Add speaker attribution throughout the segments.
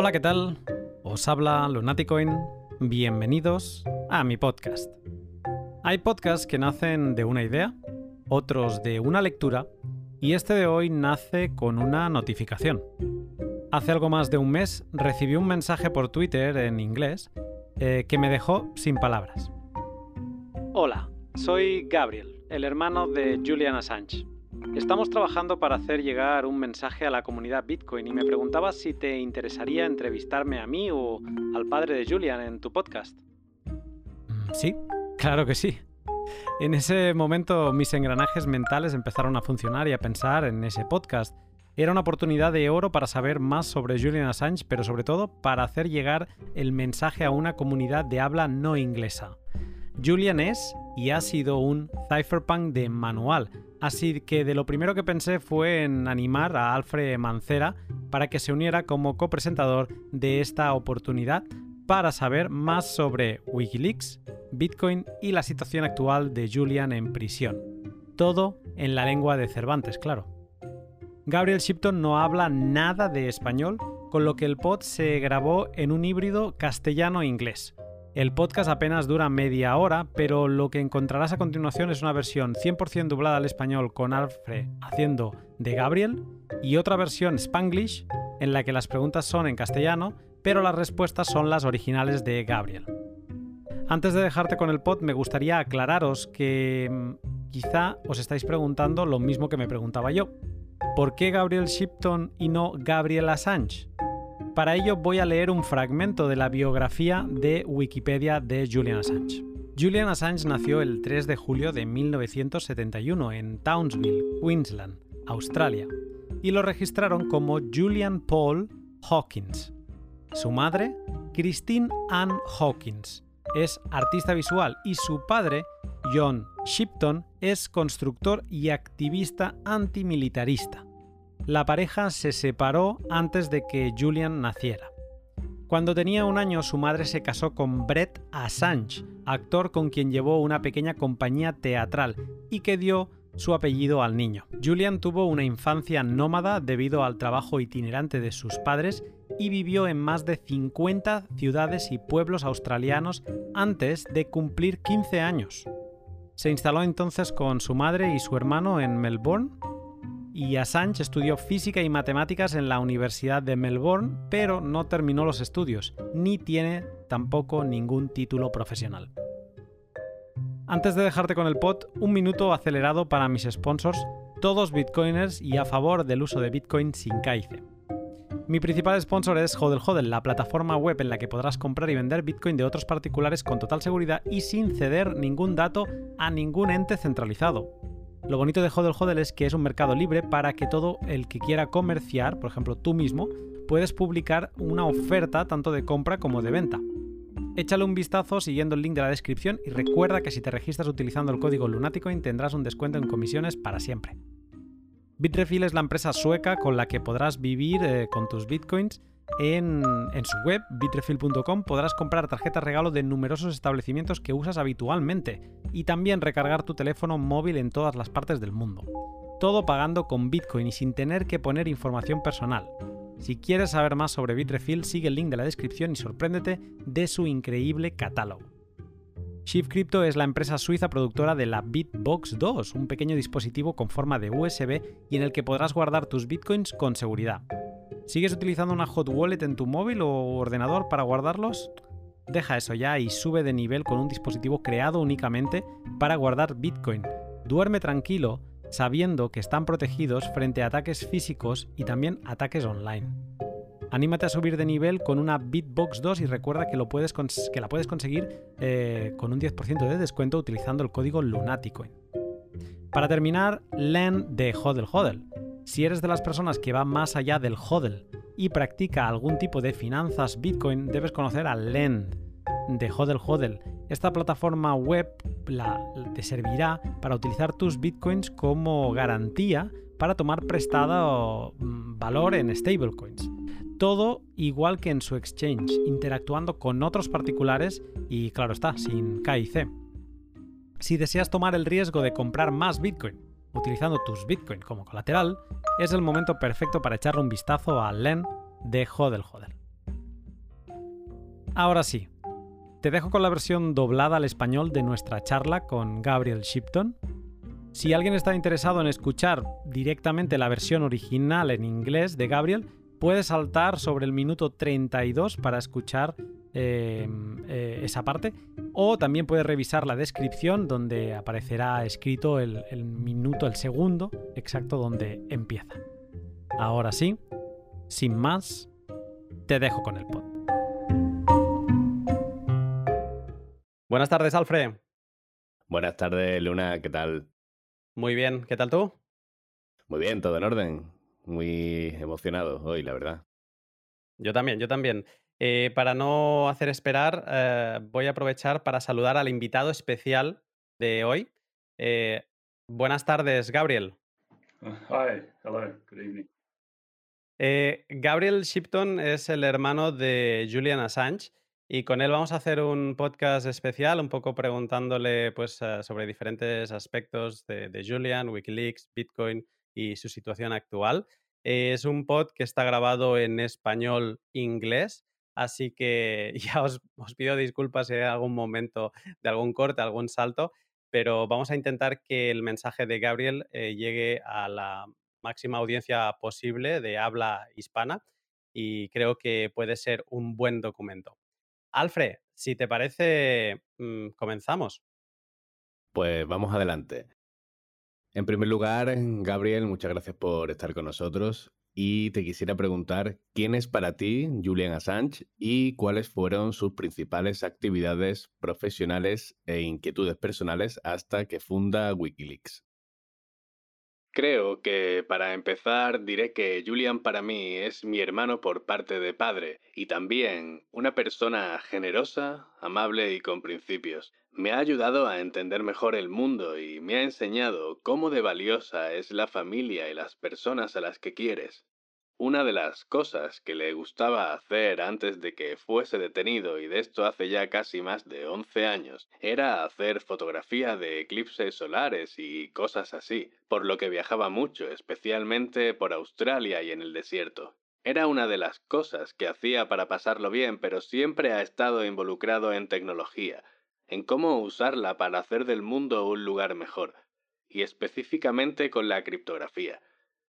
Speaker 1: Hola, ¿qué tal? Os habla Lunaticoin. Bienvenidos a mi podcast. Hay podcasts que nacen de una idea, otros de una lectura, y este de hoy nace con una notificación. Hace algo más de un mes recibí un mensaje por Twitter en inglés eh, que me dejó sin palabras. Hola, soy Gabriel, el hermano de Julian Assange. Estamos trabajando para hacer llegar un mensaje a la comunidad Bitcoin y me preguntaba si te interesaría entrevistarme a mí o al padre de Julian en tu podcast. Mm, sí, claro que sí. En ese momento mis engranajes mentales empezaron a funcionar y a pensar en ese podcast. Era una oportunidad de oro para saber más sobre Julian Assange, pero sobre todo para hacer llegar el mensaje a una comunidad de habla no inglesa. Julian es y ha sido un cypherpunk de manual, así que de lo primero que pensé fue en animar a Alfred Mancera para que se uniera como copresentador de esta oportunidad para saber más sobre Wikileaks, Bitcoin y la situación actual de Julian en prisión. Todo en la lengua de Cervantes, claro. Gabriel Shipton no habla nada de español, con lo que el pod se grabó en un híbrido castellano-inglés. El podcast apenas dura media hora, pero lo que encontrarás a continuación es una versión 100% doblada al español con Alfred haciendo de Gabriel y otra versión Spanglish en la que las preguntas son en castellano, pero las respuestas son las originales de Gabriel. Antes de dejarte con el pod, me gustaría aclararos que mm, quizá os estáis preguntando lo mismo que me preguntaba yo. ¿Por qué Gabriel Shipton y no Gabriel Assange? Para ello voy a leer un fragmento de la biografía de Wikipedia de Julian Assange. Julian Assange nació el 3 de julio de 1971 en Townsville, Queensland, Australia, y lo registraron como Julian Paul Hawkins. Su madre, Christine Ann Hawkins, es artista visual y su padre, John Shipton, es constructor y activista antimilitarista. La pareja se separó antes de que Julian naciera. Cuando tenía un año su madre se casó con Brett Assange, actor con quien llevó una pequeña compañía teatral y que dio su apellido al niño. Julian tuvo una infancia nómada debido al trabajo itinerante de sus padres y vivió en más de 50 ciudades y pueblos australianos antes de cumplir 15 años. Se instaló entonces con su madre y su hermano en Melbourne y Assange estudió física y matemáticas en la Universidad de Melbourne, pero no terminó los estudios, ni tiene tampoco ningún título profesional. Antes de dejarte con el pot, un minuto acelerado para mis sponsors, todos bitcoiners y a favor del uso de Bitcoin sin caice. Mi principal sponsor es Hodel Hodel, la plataforma web en la que podrás comprar y vender Bitcoin de otros particulares con total seguridad y sin ceder ningún dato a ningún ente centralizado. Lo bonito de Hodel Hodel es que es un mercado libre para que todo el que quiera comerciar, por ejemplo tú mismo, puedes publicar una oferta tanto de compra como de venta. Échale un vistazo siguiendo el link de la descripción y recuerda que si te registras utilizando el código Lunaticoin tendrás un descuento en comisiones para siempre. Bitrefill es la empresa sueca con la que podrás vivir eh, con tus bitcoins en, su web, bitrefill.com, podrás comprar tarjetas regalo de numerosos establecimientos que usas habitualmente y también recargar tu teléfono móvil en todas las partes del mundo. Todo pagando con Bitcoin y sin tener que poner información personal. Si quieres saber más sobre Bitrefill, sigue el link de la descripción y sorpréndete de su increíble catálogo. Shift Crypto es la empresa suiza productora de la Bitbox 2, un pequeño dispositivo con forma de USB y en el que podrás guardar tus bitcoins con seguridad. ¿Sigues utilizando una hot wallet en tu móvil o ordenador para guardarlos? Deja eso ya y sube de nivel con un dispositivo creado únicamente para guardar Bitcoin. Duerme tranquilo sabiendo que están protegidos frente a ataques físicos y también ataques online. Anímate a subir de nivel con una Bitbox 2 y recuerda que, lo puedes que la puedes conseguir eh, con un 10% de descuento utilizando el código Lunaticoin. Para terminar, LEN de Hodel Hodel. Si eres de las personas que va más allá del hodl y practica algún tipo de finanzas Bitcoin, debes conocer a Lend de Hodl Hodl. Esta plataforma web te servirá para utilizar tus Bitcoins como garantía para tomar prestado mm, valor en stablecoins. Todo igual que en su exchange, interactuando con otros particulares y claro está, sin KIC. Si deseas tomar el riesgo de comprar más Bitcoin utilizando tus Bitcoin como colateral, es el momento perfecto para echarle un vistazo a LEN de Hodel Hodel. Ahora sí, te dejo con la versión doblada al español de nuestra charla con Gabriel Shipton. Si alguien está interesado en escuchar directamente la versión original en inglés de Gabriel, puede saltar sobre el minuto 32 para escuchar em, eh, esa parte. O también puede revisar la descripción donde aparecerá escrito el, el minuto, el segundo exacto donde empieza. Ahora sí, sin más, te dejo con el pod. Buenas tardes, Alfred.
Speaker 2: Buenas tardes, Luna, ¿qué tal?
Speaker 1: Muy bien, ¿qué tal tú?
Speaker 2: Muy bien, todo en orden. Muy emocionado hoy, la verdad.
Speaker 1: Yo también, yo también. Eh, para no hacer esperar, eh, voy a aprovechar para saludar al invitado especial de hoy. Eh, buenas tardes, Gabriel.
Speaker 3: Hi, hello, good evening.
Speaker 1: Gabriel Shipton es el hermano de Julian Assange y con él vamos a hacer un podcast especial, un poco preguntándole pues, sobre diferentes aspectos de, Julian, Wikileaks, Bitcoin y su situación actual. es un pod que está grabado en español-inglés, así que ya os, pido disculpas si hay algún momento de algún corte, algún salto, pero vamos a intentar que el mensaje de Gabriel eh, llegue a la máxima audiencia posible de habla hispana y creo que puede ser un buen documento. Alfred, si te parece, mm, comenzamos.
Speaker 2: Pues vamos adelante. En primer lugar, Gabriel, muchas gracias por estar con nosotros y te quisiera preguntar quién es para ti Julian Assange y cuáles fueron sus principales actividades profesionales e inquietudes personales hasta que funda Wikileaks.
Speaker 4: Creo que para empezar diré que Julian para mí es mi hermano por parte de padre y también una persona generosa, amable y con principios. Me ha ayudado a entender mejor el mundo y me ha enseñado cómo de valiosa es la familia y las personas a las que quieres. Una de las cosas que le gustaba hacer antes de que fuese detenido, y de esto hace ya casi más de 11 años, era hacer fotografía de eclipses solares y cosas así, por lo que viajaba mucho, especialmente por Australia y en el desierto. Era una de las cosas que hacía para pasarlo bien, pero siempre ha estado involucrado en tecnología, en cómo usarla para hacer del mundo un lugar mejor, y específicamente con la criptografía.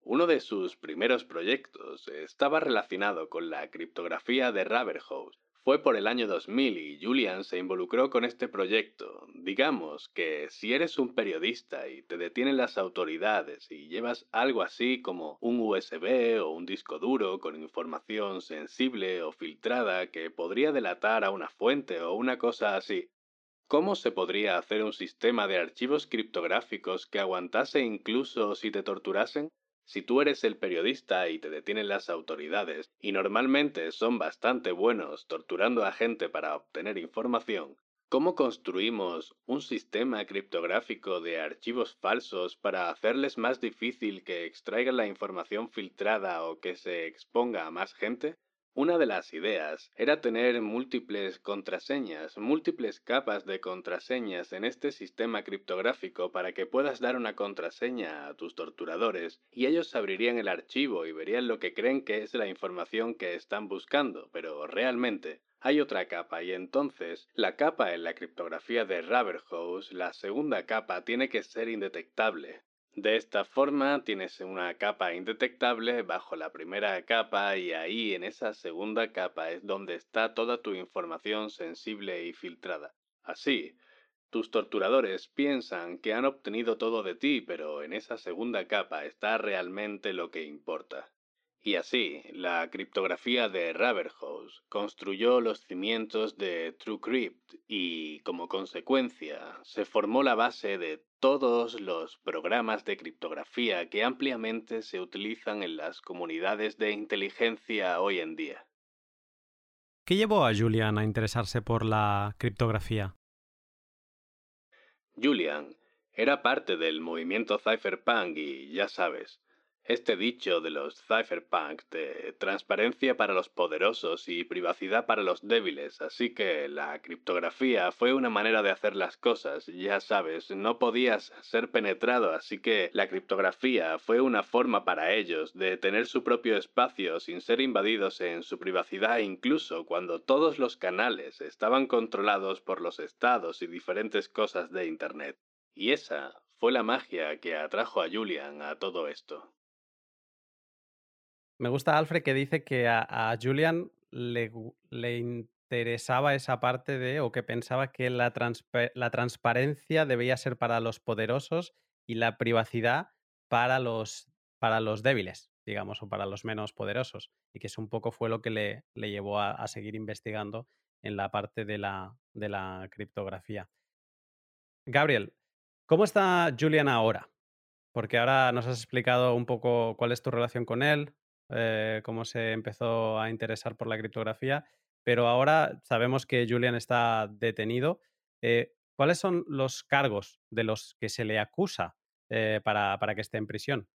Speaker 4: Uno de sus primeros proyectos estaba relacionado con la criptografía de Raverhouse. Fue por el año 2000 y Julian se involucró con este proyecto. Digamos que si eres un periodista y te detienen las autoridades y llevas algo así como un USB o un disco duro con información sensible o filtrada que podría delatar a una fuente o una cosa así, ¿Cómo se podría hacer un sistema de archivos criptográficos que aguantase incluso si te torturasen? Si tú eres el periodista y te detienen las autoridades, y normalmente son bastante buenos torturando a gente para obtener información, ¿cómo construimos un sistema criptográfico de archivos falsos para hacerles más difícil que extraigan la información filtrada o que se exponga a más gente? Una de las ideas era tener múltiples contraseñas, múltiples capas de contraseñas en este sistema criptográfico para que puedas dar una contraseña a tus torturadores y ellos abrirían el archivo y verían lo que creen que es la información que están buscando, pero realmente hay otra capa y entonces la capa en la criptografía de Raverhouse, la segunda capa, tiene que ser indetectable. De esta forma tienes una capa indetectable bajo la primera capa y ahí en esa segunda capa es donde está toda tu información sensible y filtrada. Así, tus torturadores piensan que han obtenido todo de ti, pero en esa segunda capa está realmente lo que importa. Y así, la criptografía de Raverhouse construyó los cimientos de TrueCrypt y, como consecuencia, se formó la base de todos los programas de criptografía que ampliamente se utilizan en las comunidades de inteligencia hoy en día.
Speaker 1: ¿Qué llevó a Julian a interesarse por la criptografía?
Speaker 4: Julian era parte del movimiento cypherpunk y, ya sabes, Este dicho de los cypherpunks de transparencia para los poderosos y privacidad para los débiles, así que la criptografía fue una manera de hacer las cosas, ya sabes, no podías ser penetrado, así que la criptografía fue una forma para ellos de tener su propio espacio sin ser invadidos en su privacidad incluso cuando todos los canales estaban controlados por los estados y diferentes cosas de Internet. Y esa fue la magia que atrajo a Julian a todo esto.
Speaker 5: Me gusta Alfred que dice que a, Julian le, interesaba esa parte de, o que pensaba que la, transparencia debía ser para los poderosos y la privacidad para los, para los débiles, digamos, o para los menos poderosos. Y que eso un poco fue lo que le, le llevó a, a, seguir investigando en la parte de la, de la criptografía. Gabriel, ¿cómo está Julian ahora? Porque ahora nos has explicado un poco cuál es tu relación con él, eh, cómo se empezó a interesar por la criptografía, pero ahora sabemos que Julian está detenido. Eh, ¿Cuáles son los cargos de los que se le acusa eh, para, para que esté en prisión?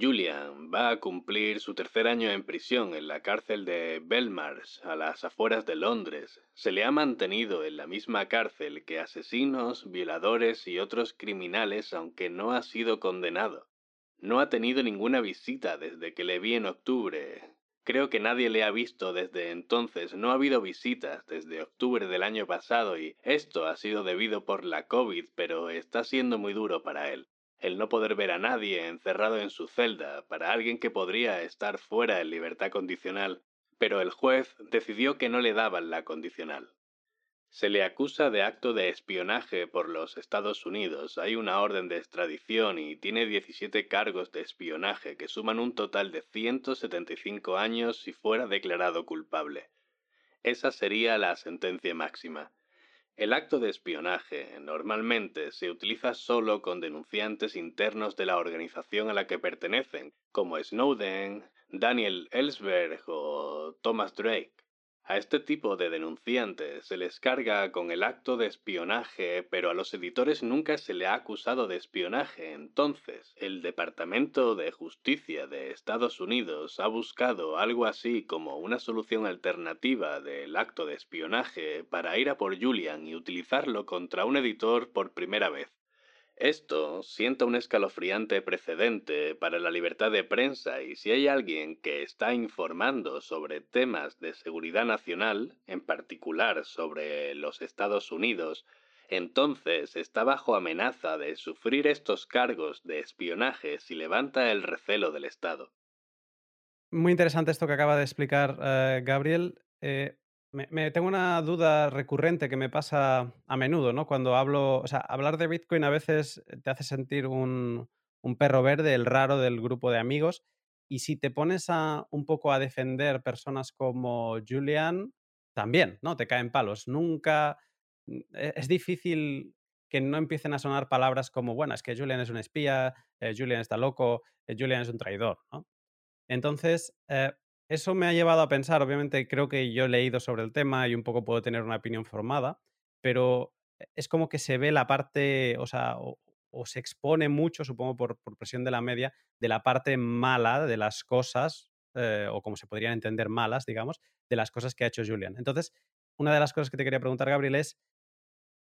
Speaker 4: Julian va a cumplir su tercer año en prisión en la cárcel de Belmarsh, a las afueras de Londres. Se le ha mantenido en la misma cárcel que asesinos, violadores y otros criminales, aunque no ha sido condenado. No ha tenido ninguna visita desde que le vi en octubre. Creo que nadie le ha visto desde entonces. No ha habido visitas desde octubre del año pasado y esto ha sido debido por la COVID, pero está siendo muy duro para él. El no poder ver a nadie encerrado en su celda, para alguien que podría estar fuera en libertad condicional, pero el juez decidió que no le daban la condicional. Se le acusa de acto de espionaje por los Estados Unidos. Hay una orden de extradición y tiene 17 cargos de espionaje que suman un total de 175 años si fuera declarado culpable. Esa sería la sentencia máxima. El acto de espionaje normalmente se utiliza solo con denunciantes internos de la organización a la que pertenecen, como Snowden, Daniel Ellsberg o Thomas Drake. A este tipo de denunciantes se les carga con el acto de espionaje, pero a los editores nunca se le ha acusado de espionaje. Entonces, el Departamento de Justicia de Estados Unidos ha buscado algo así como una solución alternativa del acto de espionaje para ir a por Julian y utilizarlo contra un editor por primera vez. Esto sienta un escalofriante precedente para la libertad de prensa y si hay alguien que está informando sobre temas de seguridad nacional, en particular sobre los Estados Unidos, entonces está bajo amenaza de sufrir estos cargos de espionaje si levanta el recelo del Estado.
Speaker 5: Muy interesante esto que acaba de explicar eh, Gabriel. Eh, me, tengo una duda recurrente que me pasa a menudo, ¿no? Cuando hablo, o sea, hablar de Bitcoin a veces te hace sentir un, perro verde, el raro del grupo de amigos. Y si te pones a, un poco a defender personas como Julian, también, ¿no? Te caen palos. Nunca. E, es difícil que no empiecen a sonar palabras como, bueno, es que Julian es un espía, eh, Julian está loco, eh, Julian es un traidor, ¿no? Entonces, eh, eso me ha llevado a pensar, obviamente creo que yo he leído sobre el tema y un poco puedo tener una opinión formada, pero es como que se ve la parte, o sea, o, se expone mucho, supongo por, presión de la media, de la parte mala de las cosas, eh, o como se podrían entender malas, digamos, de las cosas que ha hecho Julian. Entonces, una de las cosas que te quería preguntar, Gabriel, es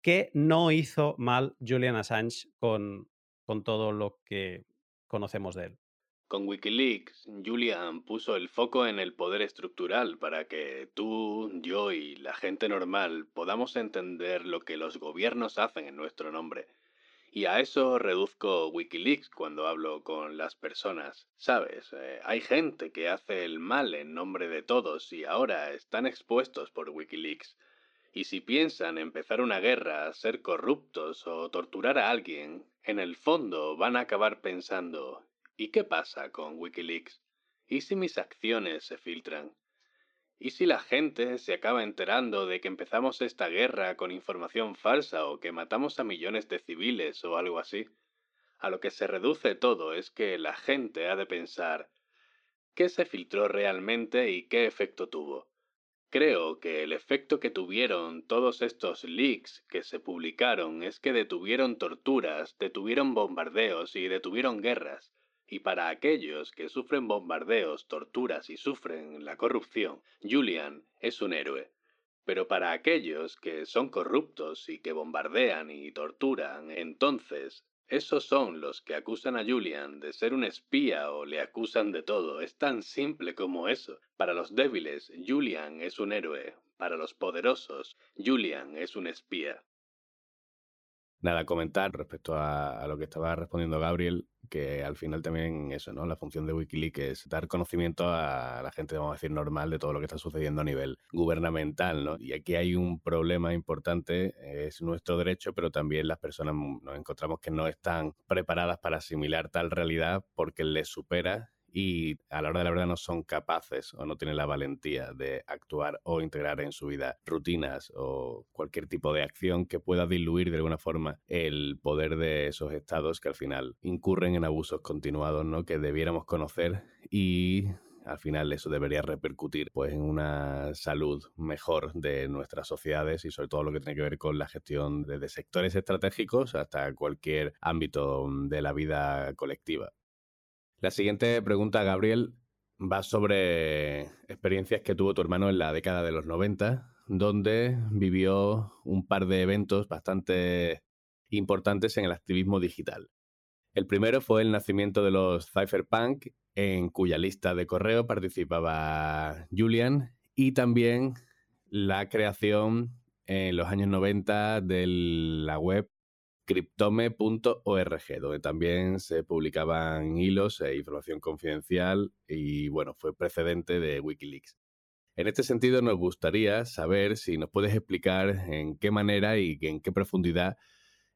Speaker 5: ¿qué no hizo mal Julian Assange con, con todo lo que conocemos de él?
Speaker 4: Con Wikileaks, Julian puso el foco en el poder estructural para que tú, yo y la gente normal podamos entender lo que los gobiernos hacen en nuestro nombre. Y a eso reduzco Wikileaks cuando hablo con las personas. Sabes, eh, hay gente que hace el mal en nombre de todos y ahora están expuestos por Wikileaks. Y si piensan empezar una guerra, ser corruptos o torturar a alguien, en el fondo van a acabar pensando, ¿Y qué pasa con Wikileaks? ¿Y si mis acciones se filtran? ¿Y si la gente se acaba enterando de que empezamos esta guerra con información falsa o que matamos a millones de civiles o algo así? A lo que se reduce todo es que la gente ha de pensar ¿qué se filtró realmente y qué efecto tuvo? Creo que el efecto que tuvieron todos estos leaks que se publicaron es que detuvieron torturas, detuvieron bombardeos y detuvieron guerras, Y para aquellos que sufren bombardeos, torturas y sufren la corrupción, Julian es un héroe. Pero para aquellos que son corruptos y que bombardean y torturan, entonces esos son los que acusan a Julian de ser un espía o le acusan de todo. Es tan simple como eso. Para los débiles, Julian es un héroe. Para los poderosos, Julian es un espía
Speaker 2: nada, comentar respecto a, lo que estaba respondiendo Gabriel, que al final también eso, ¿no? La función de Wikileaks es dar conocimiento a la gente, vamos a decir, normal de todo lo que está sucediendo a nivel gubernamental, ¿no? Y aquí hay un problema importante, es nuestro derecho, pero también las personas nos encontramos que no están preparadas para asimilar tal realidad porque les supera y a la hora de la verdad no son capaces o no tienen la valentía de actuar o integrar en su vida rutinas o cualquier tipo de acción que pueda diluir de alguna forma el poder de esos estados que al final incurren en abusos continuados, ¿no? Que debiéramos conocer y al final eso debería repercutir pues en una salud mejor de nuestras sociedades y sobre todo lo que tiene que ver con la gestión desde sectores estratégicos hasta cualquier ámbito de la vida colectiva. La siguiente pregunta, Gabriel, va sobre experiencias que tuvo tu hermano en la década de los 90, donde vivió un par de eventos bastante importantes en el activismo digital. El primero fue el nacimiento de los Cypherpunk, en cuya lista de correo participaba Julian, y también la creación en los años 90 de la web cryptome.org, donde también se publicaban hilos e información confidencial y bueno, fue precedente de Wikileaks. En este sentido, nos gustaría saber si nos puedes explicar en qué manera y en qué profundidad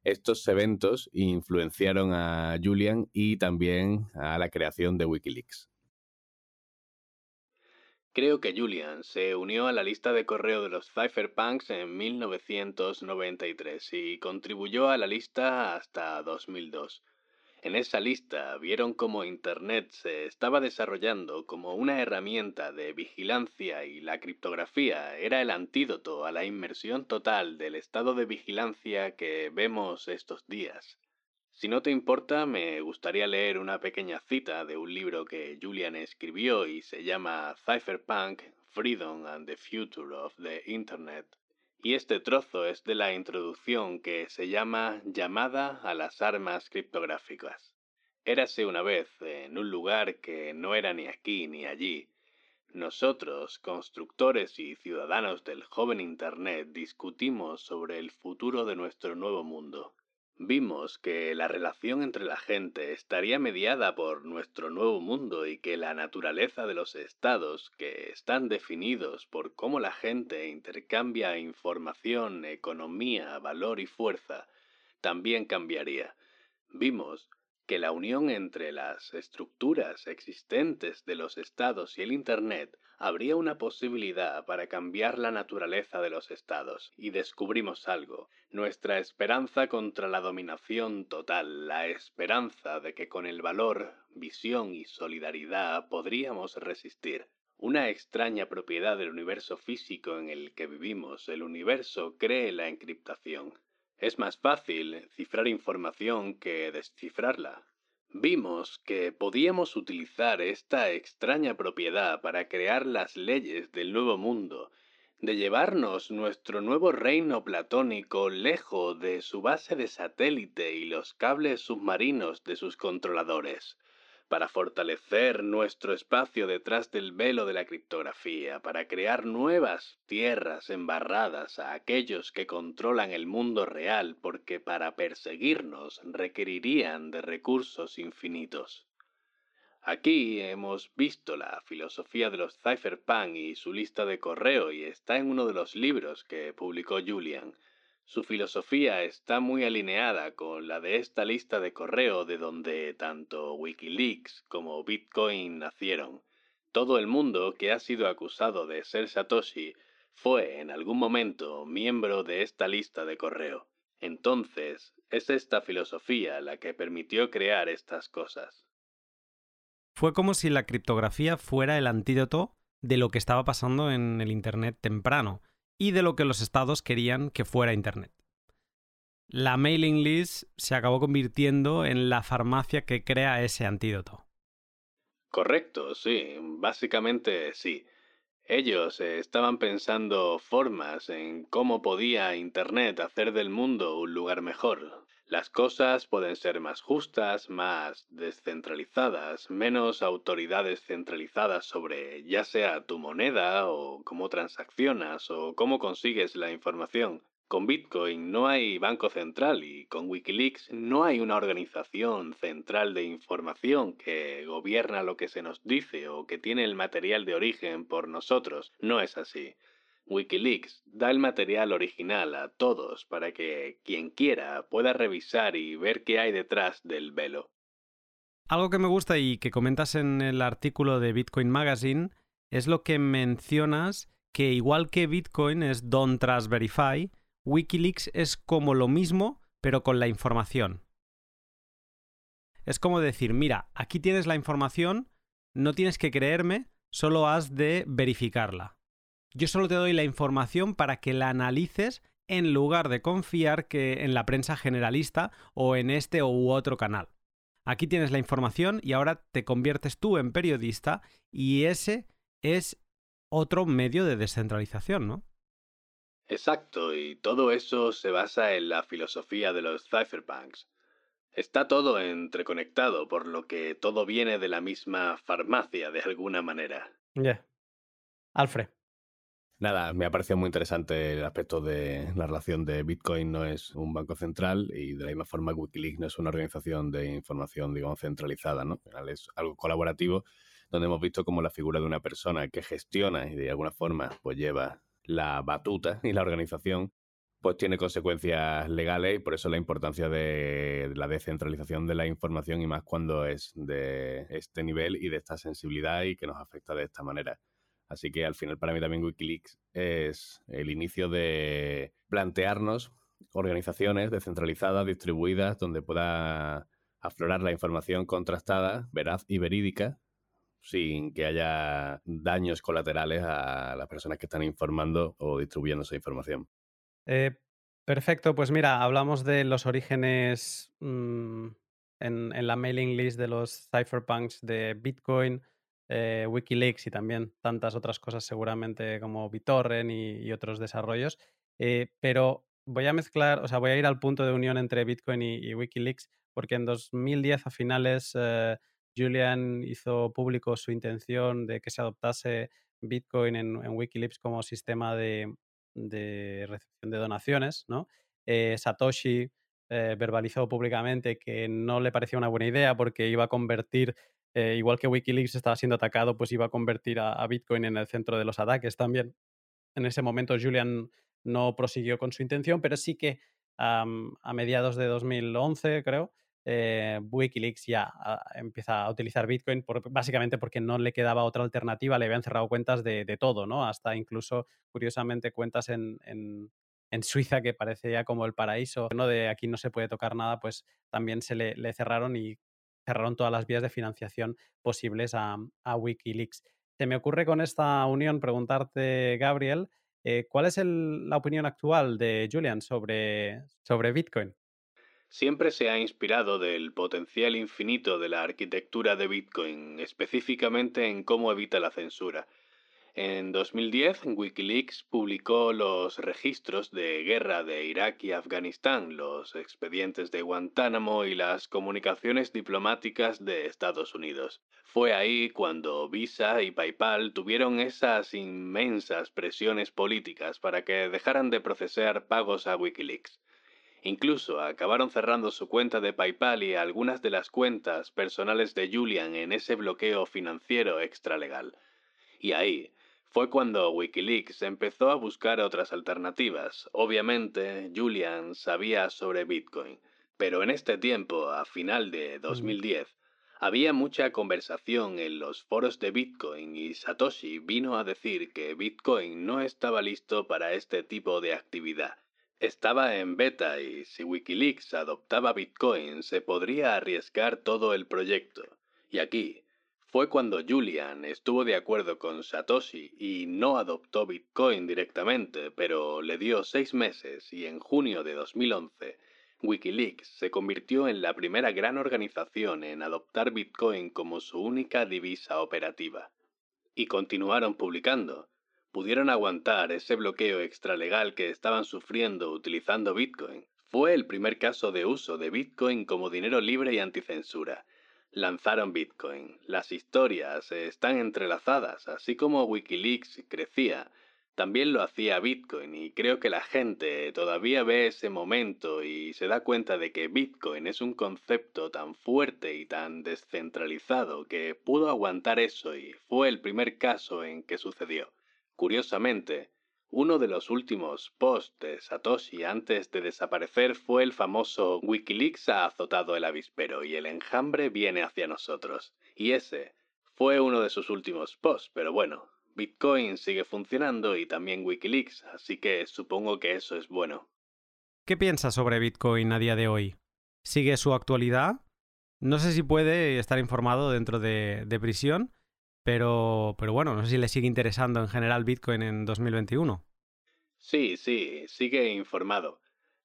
Speaker 2: estos eventos influenciaron a Julian y también a la creación de Wikileaks.
Speaker 4: Creo que Julian se unió a la lista de correo de los Cypherpunks en 1993 y contribuyó a la lista hasta 2002. En esa lista vieron cómo Internet se estaba desarrollando como una herramienta de vigilancia y la criptografía era el antídoto a la inmersión total del estado de vigilancia que vemos estos días. Si no te importa, me gustaría leer una pequeña cita de un libro que Julian escribió y se llama Cypherpunk, Freedom and the Future of the Internet. Y este trozo es de la introducción que se llama Llamada a las armas criptográficas. Érase una vez, en un lugar que no era ni aquí ni allí, nosotros, constructores y ciudadanos del joven Internet, discutimos sobre el futuro de nuestro nuevo mundo. Vimos que la relación entre la gente estaría mediada por nuestro nuevo mundo y que la naturaleza de los estados, que están definidos por cómo la gente intercambia información, economía, valor y fuerza, también cambiaría. Vimos que la unión entre las estructuras existentes de los estados y el Internet habría una posibilidad para cambiar la naturaleza de los estados, y descubrimos algo, nuestra esperanza contra la dominación total, la esperanza de que con el valor, visión y solidaridad podríamos resistir. Una extraña propiedad del universo físico en el que vivimos, el universo cree la encriptación. Es más fácil cifrar información que descifrarla. Vimos que podíamos utilizar esta extraña propiedad para crear las leyes del nuevo mundo, de llevarnos nuestro nuevo reino platónico lejos de su base de satélite y los cables submarinos de sus controladores para fortalecer nuestro espacio detrás del velo de la criptografía, para crear nuevas tierras embarradas a aquellos que controlan el mundo real, porque para perseguirnos requerirían de recursos infinitos. Aquí hemos visto la filosofía de los cypherpunk y su lista de correo y está en uno de los libros que publicó Julian, su filosofía está muy alineada con la de esta lista de correo de donde tanto Wikileaks como Bitcoin nacieron. Todo el mundo que ha sido acusado de ser Satoshi fue en algún momento miembro de esta lista de correo. Entonces, es esta filosofía la que permitió crear estas cosas.
Speaker 1: Fue como si la criptografía fuera el antídoto de lo que estaba pasando en el Internet temprano, y de lo que los estados querían que fuera Internet. La mailing list se acabó convirtiendo en la farmacia que crea ese antídoto.
Speaker 4: Correcto, sí, básicamente sí. Ellos estaban pensando formas en cómo podía Internet hacer del mundo un lugar mejor. Las cosas pueden ser más justas, más descentralizadas, menos autoridades centralizadas sobre ya sea tu moneda o cómo transaccionas o cómo consigues la información. Con Bitcoin no hay banco central y con Wikileaks no hay una organización central de información que gobierna lo que se nos dice o que tiene el material de origen por nosotros. No es así. Wikileaks da el material original a todos para que quien quiera pueda revisar y ver qué hay detrás del velo.
Speaker 1: Algo que me gusta y que comentas en el artículo de Bitcoin Magazine es lo que mencionas que igual que Bitcoin es Don't Trust Verify, Wikileaks es como lo mismo, pero con la información. Es como decir, mira, aquí tienes la información, no tienes que creerme, solo has de verificarla. Yo solo te doy la información para que la analices en lugar de confiar que en la prensa generalista o en este u otro canal. Aquí tienes la información y ahora te conviertes tú en periodista y ese es otro medio de descentralización, ¿no?
Speaker 4: Exacto, y todo eso se basa en la filosofía de los cypherpunks. Está todo entreconectado, por lo que todo viene de la misma farmacia de alguna manera.
Speaker 1: Ya. Alfred.
Speaker 2: Nada, me ha parecido muy interesante el aspecto de la relación de Bitcoin no es un banco central y de la misma forma Wikileaks no es una organización de información, digamos, centralizada, ¿no? es algo colaborativo donde hemos visto como la figura de una persona que gestiona y de alguna forma pues lleva la batuta y la organización, pues tiene consecuencias legales y por eso la importancia de la descentralización de la información y más cuando es de este nivel y de esta sensibilidad y que nos afecta de esta manera. Así que al final para mí también Wikileaks es el inicio de plantearnos organizaciones descentralizadas, distribuidas, donde pueda aflorar la información contrastada, veraz y verídica sin que haya daños colaterales a las personas que están informando o distribuyendo esa información.
Speaker 1: Eh, perfecto, pues mira, hablamos de los orígenes mm, en, la mailing list de los cypherpunks de Bitcoin, eh, Wikileaks y también tantas otras cosas seguramente como BitTorrent y, otros desarrollos. Eh, pero voy a mezclar, o sea, voy a ir al punto de unión entre Bitcoin y, Wikileaks porque en 2010 a finales... Julian hizo público su intención de que se adoptase Bitcoin en, Wikileaks como sistema de, recepción de donaciones, ¿no? Eh, Satoshi eh, verbalizó públicamente que no le parecía una buena idea porque iba a convertir, eh, igual que Wikileaks estaba siendo atacado, pues iba a convertir a, Bitcoin en el centro de los ataques también. En ese momento Julian no prosiguió con su intención, pero sí que a mediados de 2011, creo, eh, Wikileaks ya ah, empieza a utilizar Bitcoin básicamente porque no le quedaba otra alternativa, le habían cerrado cuentas de, todo, ¿no? Hasta incluso, curiosamente, cuentas en, Suiza, que parecía como el paraíso, ¿no? De aquí no se puede tocar nada, pues también se le, cerraron y cerraron todas las vías de financiación posibles a, Wikileaks. Se me ocurre con esta unión preguntarte, Gabriel, eh, ¿cuál es la opinión actual de Julian sobre, sobre Bitcoin?
Speaker 4: siempre se ha inspirado del potencial infinito de la arquitectura de Bitcoin, específicamente en cómo evita la censura. En 2010, Wikileaks publicó los registros de guerra de Irak y Afganistán, los expedientes de Guantánamo y las comunicaciones diplomáticas de Estados Unidos. Fue ahí cuando Visa y PayPal tuvieron esas inmensas presiones políticas para que dejaran de procesar pagos a Wikileaks. Incluso acabaron cerrando su cuenta de PayPal y algunas de las cuentas personales de Julian en ese bloqueo financiero extralegal. Y ahí fue cuando Wikileaks empezó a buscar otras alternativas. Obviamente, Julian sabía sobre Bitcoin. Pero en este tiempo, a final de 2010, había mucha conversación en los foros de Bitcoin y Satoshi vino a decir que Bitcoin no estaba listo para este tipo de actividad estaba en beta y si Wikileaks adoptaba Bitcoin se podría arriesgar todo el proyecto. Y aquí fue cuando Julian estuvo de acuerdo con Satoshi y no adoptó Bitcoin directamente, pero le dio seis meses y en junio de 2011 Wikileaks se convirtió en la primera gran organización en adoptar Bitcoin como su única divisa operativa. Y continuaron publicando. Pudieron aguantar ese bloqueo extralegal que estaban sufriendo utilizando Bitcoin. Fue el primer caso de uso de Bitcoin como dinero libre y anticensura. Lanzaron Bitcoin. Las historias están entrelazadas, así como Wikileaks crecía también lo hacía Bitcoin y creo que la gente todavía ve ese momento y se da cuenta de que Bitcoin es un concepto tan fuerte y tan descentralizado que pudo aguantar eso y fue el primer caso en que sucedió. Curiosamente, uno de los últimos posts de Satoshi antes de desaparecer fue el famoso Wikileaks ha azotado el avispero y el enjambre viene hacia nosotros. Y ese fue uno de sus últimos posts, pero bueno, Bitcoin sigue funcionando y también Wikileaks, así que supongo que eso es bueno.
Speaker 1: ¿Qué piensas sobre Bitcoin a día de hoy? ¿Sigue su actualidad? No sé si puede estar informado dentro de, prisión, pero, pero bueno, no sé si le sigue interesando en general Bitcoin en 2021.
Speaker 4: Sí, sí, sigue informado.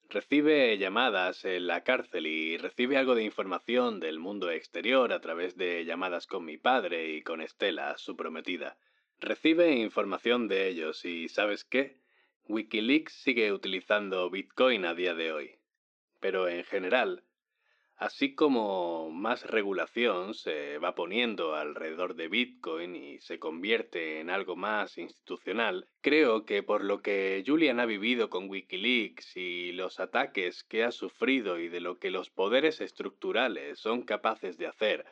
Speaker 4: Recibe llamadas en la cárcel y recibe algo de información del mundo exterior a través de llamadas con mi padre y con Estela, su prometida. Recibe información de ellos y ¿sabes qué? Wikileaks sigue utilizando Bitcoin a día de hoy. Pero en general, así como más regulación se va poniendo alrededor de Bitcoin y se convierte en algo más institucional, creo que por lo que Julian ha vivido con Wikileaks y los ataques que ha sufrido y de lo que los poderes estructurales son capaces de hacer,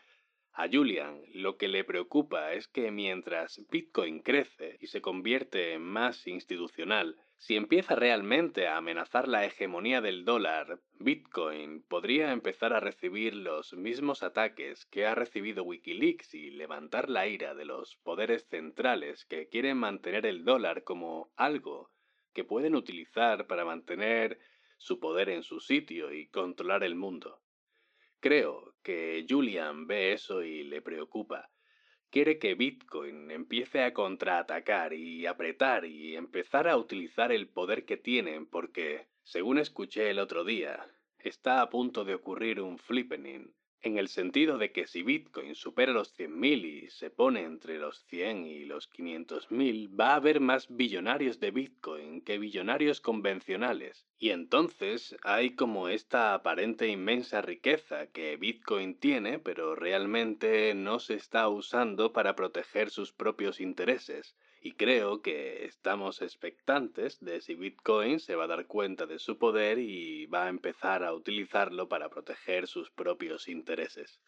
Speaker 4: a Julian lo que le preocupa es que mientras Bitcoin crece y se convierte en más institucional, si empieza realmente a amenazar la hegemonía del dólar, Bitcoin podría empezar a recibir los mismos ataques que ha recibido Wikileaks y levantar la ira de los poderes centrales que quieren mantener el dólar como algo que pueden utilizar para mantener su poder en su sitio y controlar el mundo. Creo que Julian ve eso y le preocupa. Quiere que Bitcoin empiece a contraatacar y apretar y empezar a utilizar el poder que tienen porque, según escuché el otro día, está a punto de ocurrir un flippening en el sentido de que si Bitcoin supera los 100.000 y se pone entre los 100 y los 500.000, va a haber más billonarios de Bitcoin que billonarios convencionales. Y entonces hay como esta aparente inmensa riqueza que Bitcoin tiene, pero realmente no se está usando para proteger sus propios intereses. Y creo que estamos expectantes de si Bitcoin se va a dar cuenta de su poder y va a empezar a utilizarlo para proteger sus propios intereses.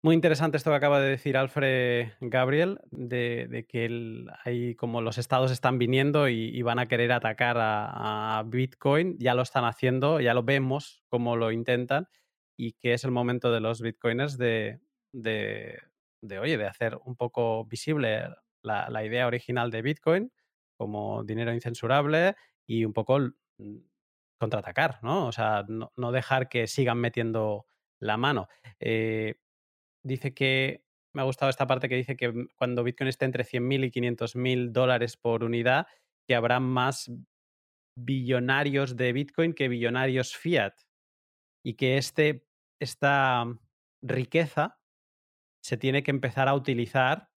Speaker 1: Muy interesante esto que acaba de decir Alfred Gabriel, de, que hay como los estados están viniendo y, van a querer atacar a, Bitcoin, ya lo están haciendo, ya lo vemos como lo intentan, y que es el momento de los bitcoiners de, de, de oye, de hacer un poco visible la, idea original de Bitcoin como dinero incensurable y un poco mm, contraatacar, ¿no? O sea, no, dejar que sigan metiendo la mano. Eh, dice que, me ha gustado esta parte que dice que mm, cuando Bitcoin esté entre 100.000 y 500.000 dólares por unidad, que habrá más billonarios de Bitcoin que billonarios fiat y que este, esta riqueza se tiene que empezar a utilizar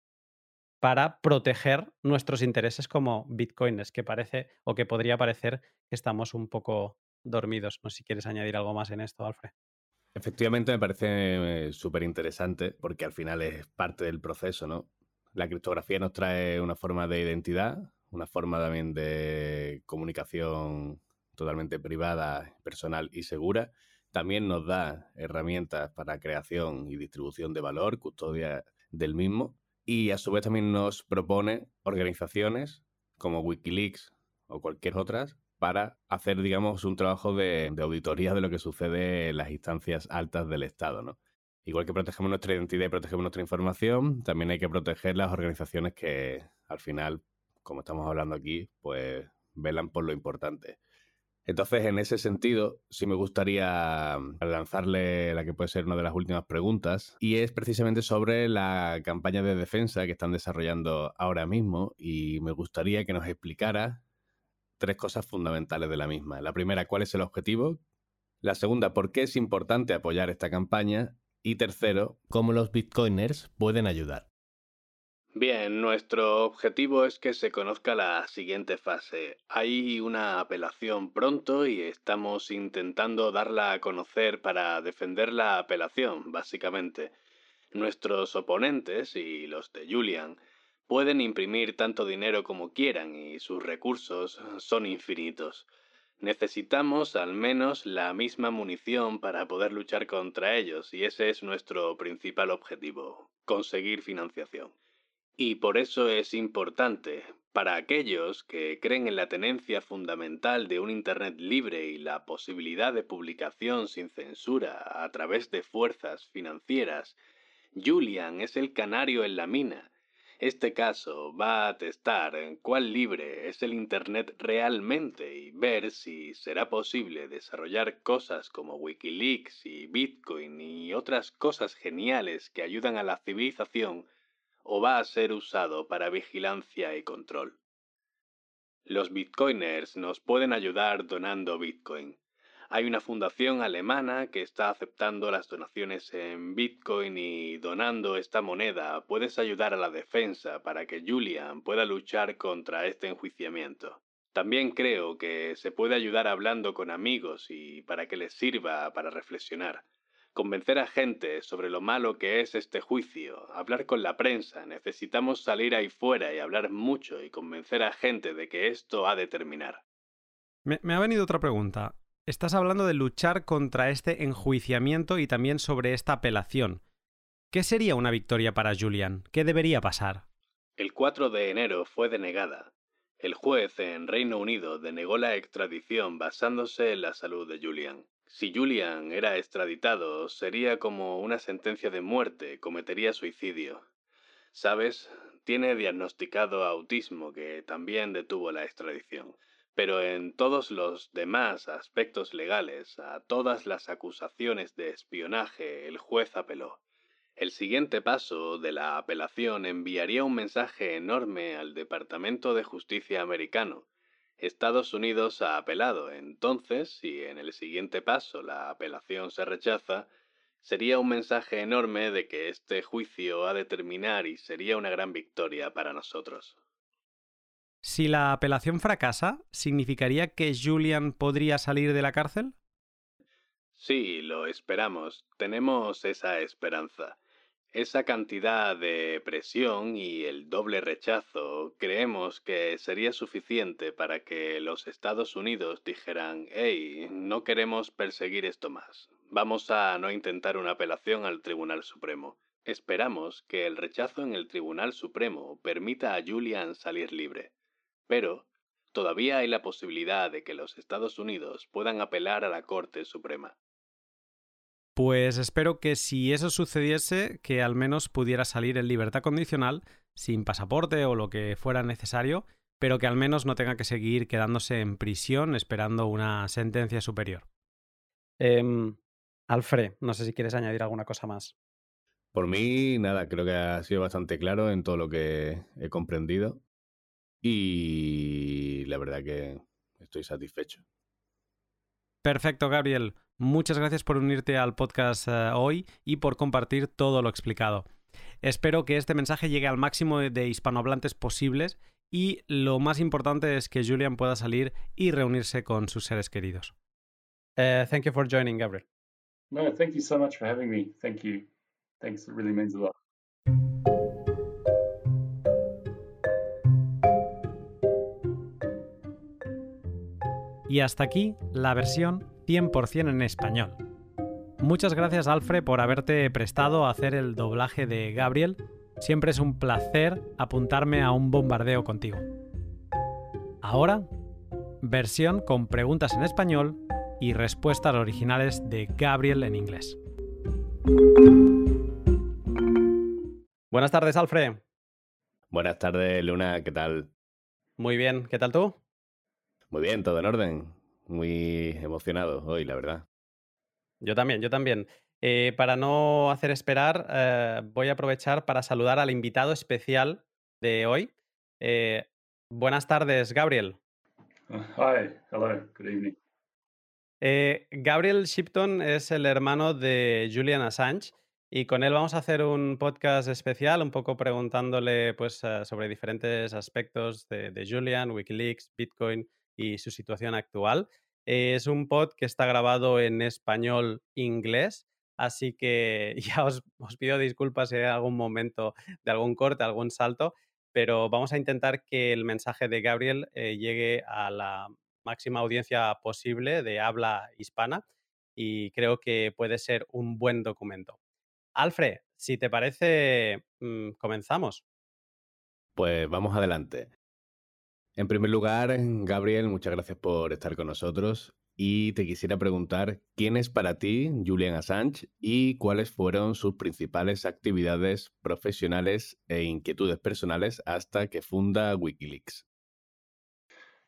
Speaker 1: para proteger nuestros intereses como bitcoiners, que parece o que podría parecer que estamos un poco dormidos. No sé si quieres añadir algo más en esto, Alfred.
Speaker 2: Efectivamente, me parece eh, súper interesante porque al final es parte del proceso, ¿no? La criptografía nos trae una forma de identidad, una forma también de comunicación totalmente privada, personal y segura. También nos da herramientas para creación y distribución de valor, custodia del mismo y a su vez también nos propone organizaciones como Wikileaks o cualquier otras para hacer, digamos, un trabajo de, auditoría de lo que sucede en las instancias altas del Estado, ¿no? Igual que protegemos nuestra identidad y protegemos nuestra información, también hay que proteger las organizaciones que al final, como estamos hablando aquí, pues velan por lo importante. Entonces, en ese sentido, sí me gustaría mm, lanzarle la que puede ser una de las últimas preguntas, y es precisamente sobre la campaña de defensa que están desarrollando ahora mismo, y me gustaría que nos explicara tres cosas fundamentales de la misma. La primera, ¿cuál es el objetivo? La segunda, ¿por qué es importante apoyar esta campaña? Y tercero, ¿cómo los bitcoiners pueden ayudar?
Speaker 4: Bien, nuestro objetivo es que se conozca la siguiente fase. Hay una apelación pronto y estamos intentando darla a conocer para defender la apelación, básicamente. Nuestros oponentes y los de Julian pueden imprimir tanto dinero como quieran y sus recursos son infinitos. Necesitamos al menos la misma munición para poder luchar contra ellos y ese es nuestro principal objetivo, conseguir financiación. Y por eso es importante, para aquellos que creen en la tenencia fundamental de un Internet libre y la posibilidad de publicación sin censura a través de fuerzas financieras, Julian es el canario en la mina. Este caso va a testar cuál libre es el Internet realmente y ver si será posible desarrollar cosas como Wikileaks y Bitcoin y otras cosas geniales que ayudan a la civilización o va a ser usado para vigilancia y control. Los bitcoiners nos pueden ayudar donando bitcoin. Hay una fundación alemana que está aceptando las donaciones en Bitcoin y donando esta moneda puedes ayudar a la defensa para que Julian pueda luchar contra este enjuiciamiento. También creo que se puede ayudar hablando con amigos y para que les sirva para reflexionar convencer a gente sobre lo malo que es este juicio, hablar con la prensa, necesitamos salir ahí fuera y hablar mucho y convencer a gente de que esto ha de terminar.
Speaker 1: Me, ha venido otra pregunta. Estás hablando de luchar contra este enjuiciamiento y también sobre esta apelación. ¿Qué sería una victoria para Julian? ¿Qué debería pasar?
Speaker 4: El 4 de enero fue denegada. El juez en Reino Unido denegó la extradición basándose en la salud de Julian. Si Julian era extraditado, sería como una sentencia de muerte, cometería suicidio. ¿Sabes? Tiene diagnosticado autismo que también detuvo la extradición. Pero en todos los demás aspectos legales, a todas las acusaciones de espionaje, el juez apeló. El siguiente paso de la apelación enviaría un mensaje enorme al Departamento de Justicia americano, Estados Unidos ha apelado. Entonces, si en el siguiente paso la apelación se rechaza, sería un mensaje enorme de que este juicio ha de terminar y sería una gran victoria para nosotros.
Speaker 1: Si la apelación fracasa, ¿significaría que Julian podría salir de la cárcel?
Speaker 4: Sí, lo esperamos. Tenemos esa esperanza. Esa cantidad de presión y el doble rechazo creemos que sería suficiente para que los Estados Unidos dijeran, hey, no queremos perseguir esto más. Vamos a no intentar una apelación al Tribunal Supremo. Esperamos que el rechazo en el Tribunal Supremo permita a Julian salir libre. Pero todavía hay la posibilidad de que los Estados Unidos puedan apelar a la Corte Suprema.
Speaker 1: Pues espero que si eso sucediese, que al menos pudiera salir en libertad condicional, sin pasaporte o lo que fuera necesario, pero que al menos no tenga que seguir quedándose en prisión esperando una sentencia superior. Eh, Alfred, no sé si quieres añadir alguna cosa más.
Speaker 2: Por mí, nada, creo que ha sido bastante claro en todo lo que he comprendido y la verdad que estoy satisfecho.
Speaker 1: Perfecto, Gabriel. Muchas gracias por unirte al podcast eh, hoy y por compartir todo lo explicado. Espero que este mensaje llegue al máximo de hispanohablantes posibles y lo más importante es que Julian pueda salir y reunirse con sus seres queridos. Uh, thank you for joining, Gabriel.
Speaker 3: No, thank you so much for having me. Thank you. Thanks, it really means a lot.
Speaker 1: Y hasta aquí la versión 100% en español. Muchas gracias Alfred por haberte prestado a hacer el doblaje de Gabriel. Siempre es un placer apuntarme a un bombardeo contigo. Ahora, versión con preguntas en español y respuestas originales de Gabriel en inglés. Buenas tardes, Alfred.
Speaker 2: Buenas tardes, Luna, ¿qué tal?
Speaker 1: Muy bien, ¿qué tal tú?
Speaker 2: Muy bien, todo en orden muy emocionado hoy, la verdad.
Speaker 1: Yo también, yo también. Eh, para no hacer esperar, eh, voy a aprovechar para saludar al invitado especial de hoy. Eh, buenas tardes, Gabriel.
Speaker 3: Uh, hi, hello, good evening.
Speaker 1: Eh, Gabriel Shipton es el hermano de Julian Assange y con él vamos a hacer un podcast especial, un poco preguntándole pues, sobre diferentes aspectos de, de, Julian, Wikileaks, Bitcoin y su situación actual. es un pod que está grabado en español-inglés, así que ya os, pido disculpas si hay algún momento de algún corte, algún salto, pero vamos a intentar que el mensaje de Gabriel eh, llegue a la máxima audiencia posible de habla hispana y creo que puede ser un buen documento. Alfred, si te parece, mm, comenzamos.
Speaker 2: Pues vamos adelante. En primer lugar, Gabriel, muchas gracias por estar con nosotros y te quisiera preguntar quién es para ti Julian Assange y cuáles fueron sus principales actividades profesionales e inquietudes personales hasta que funda Wikileaks.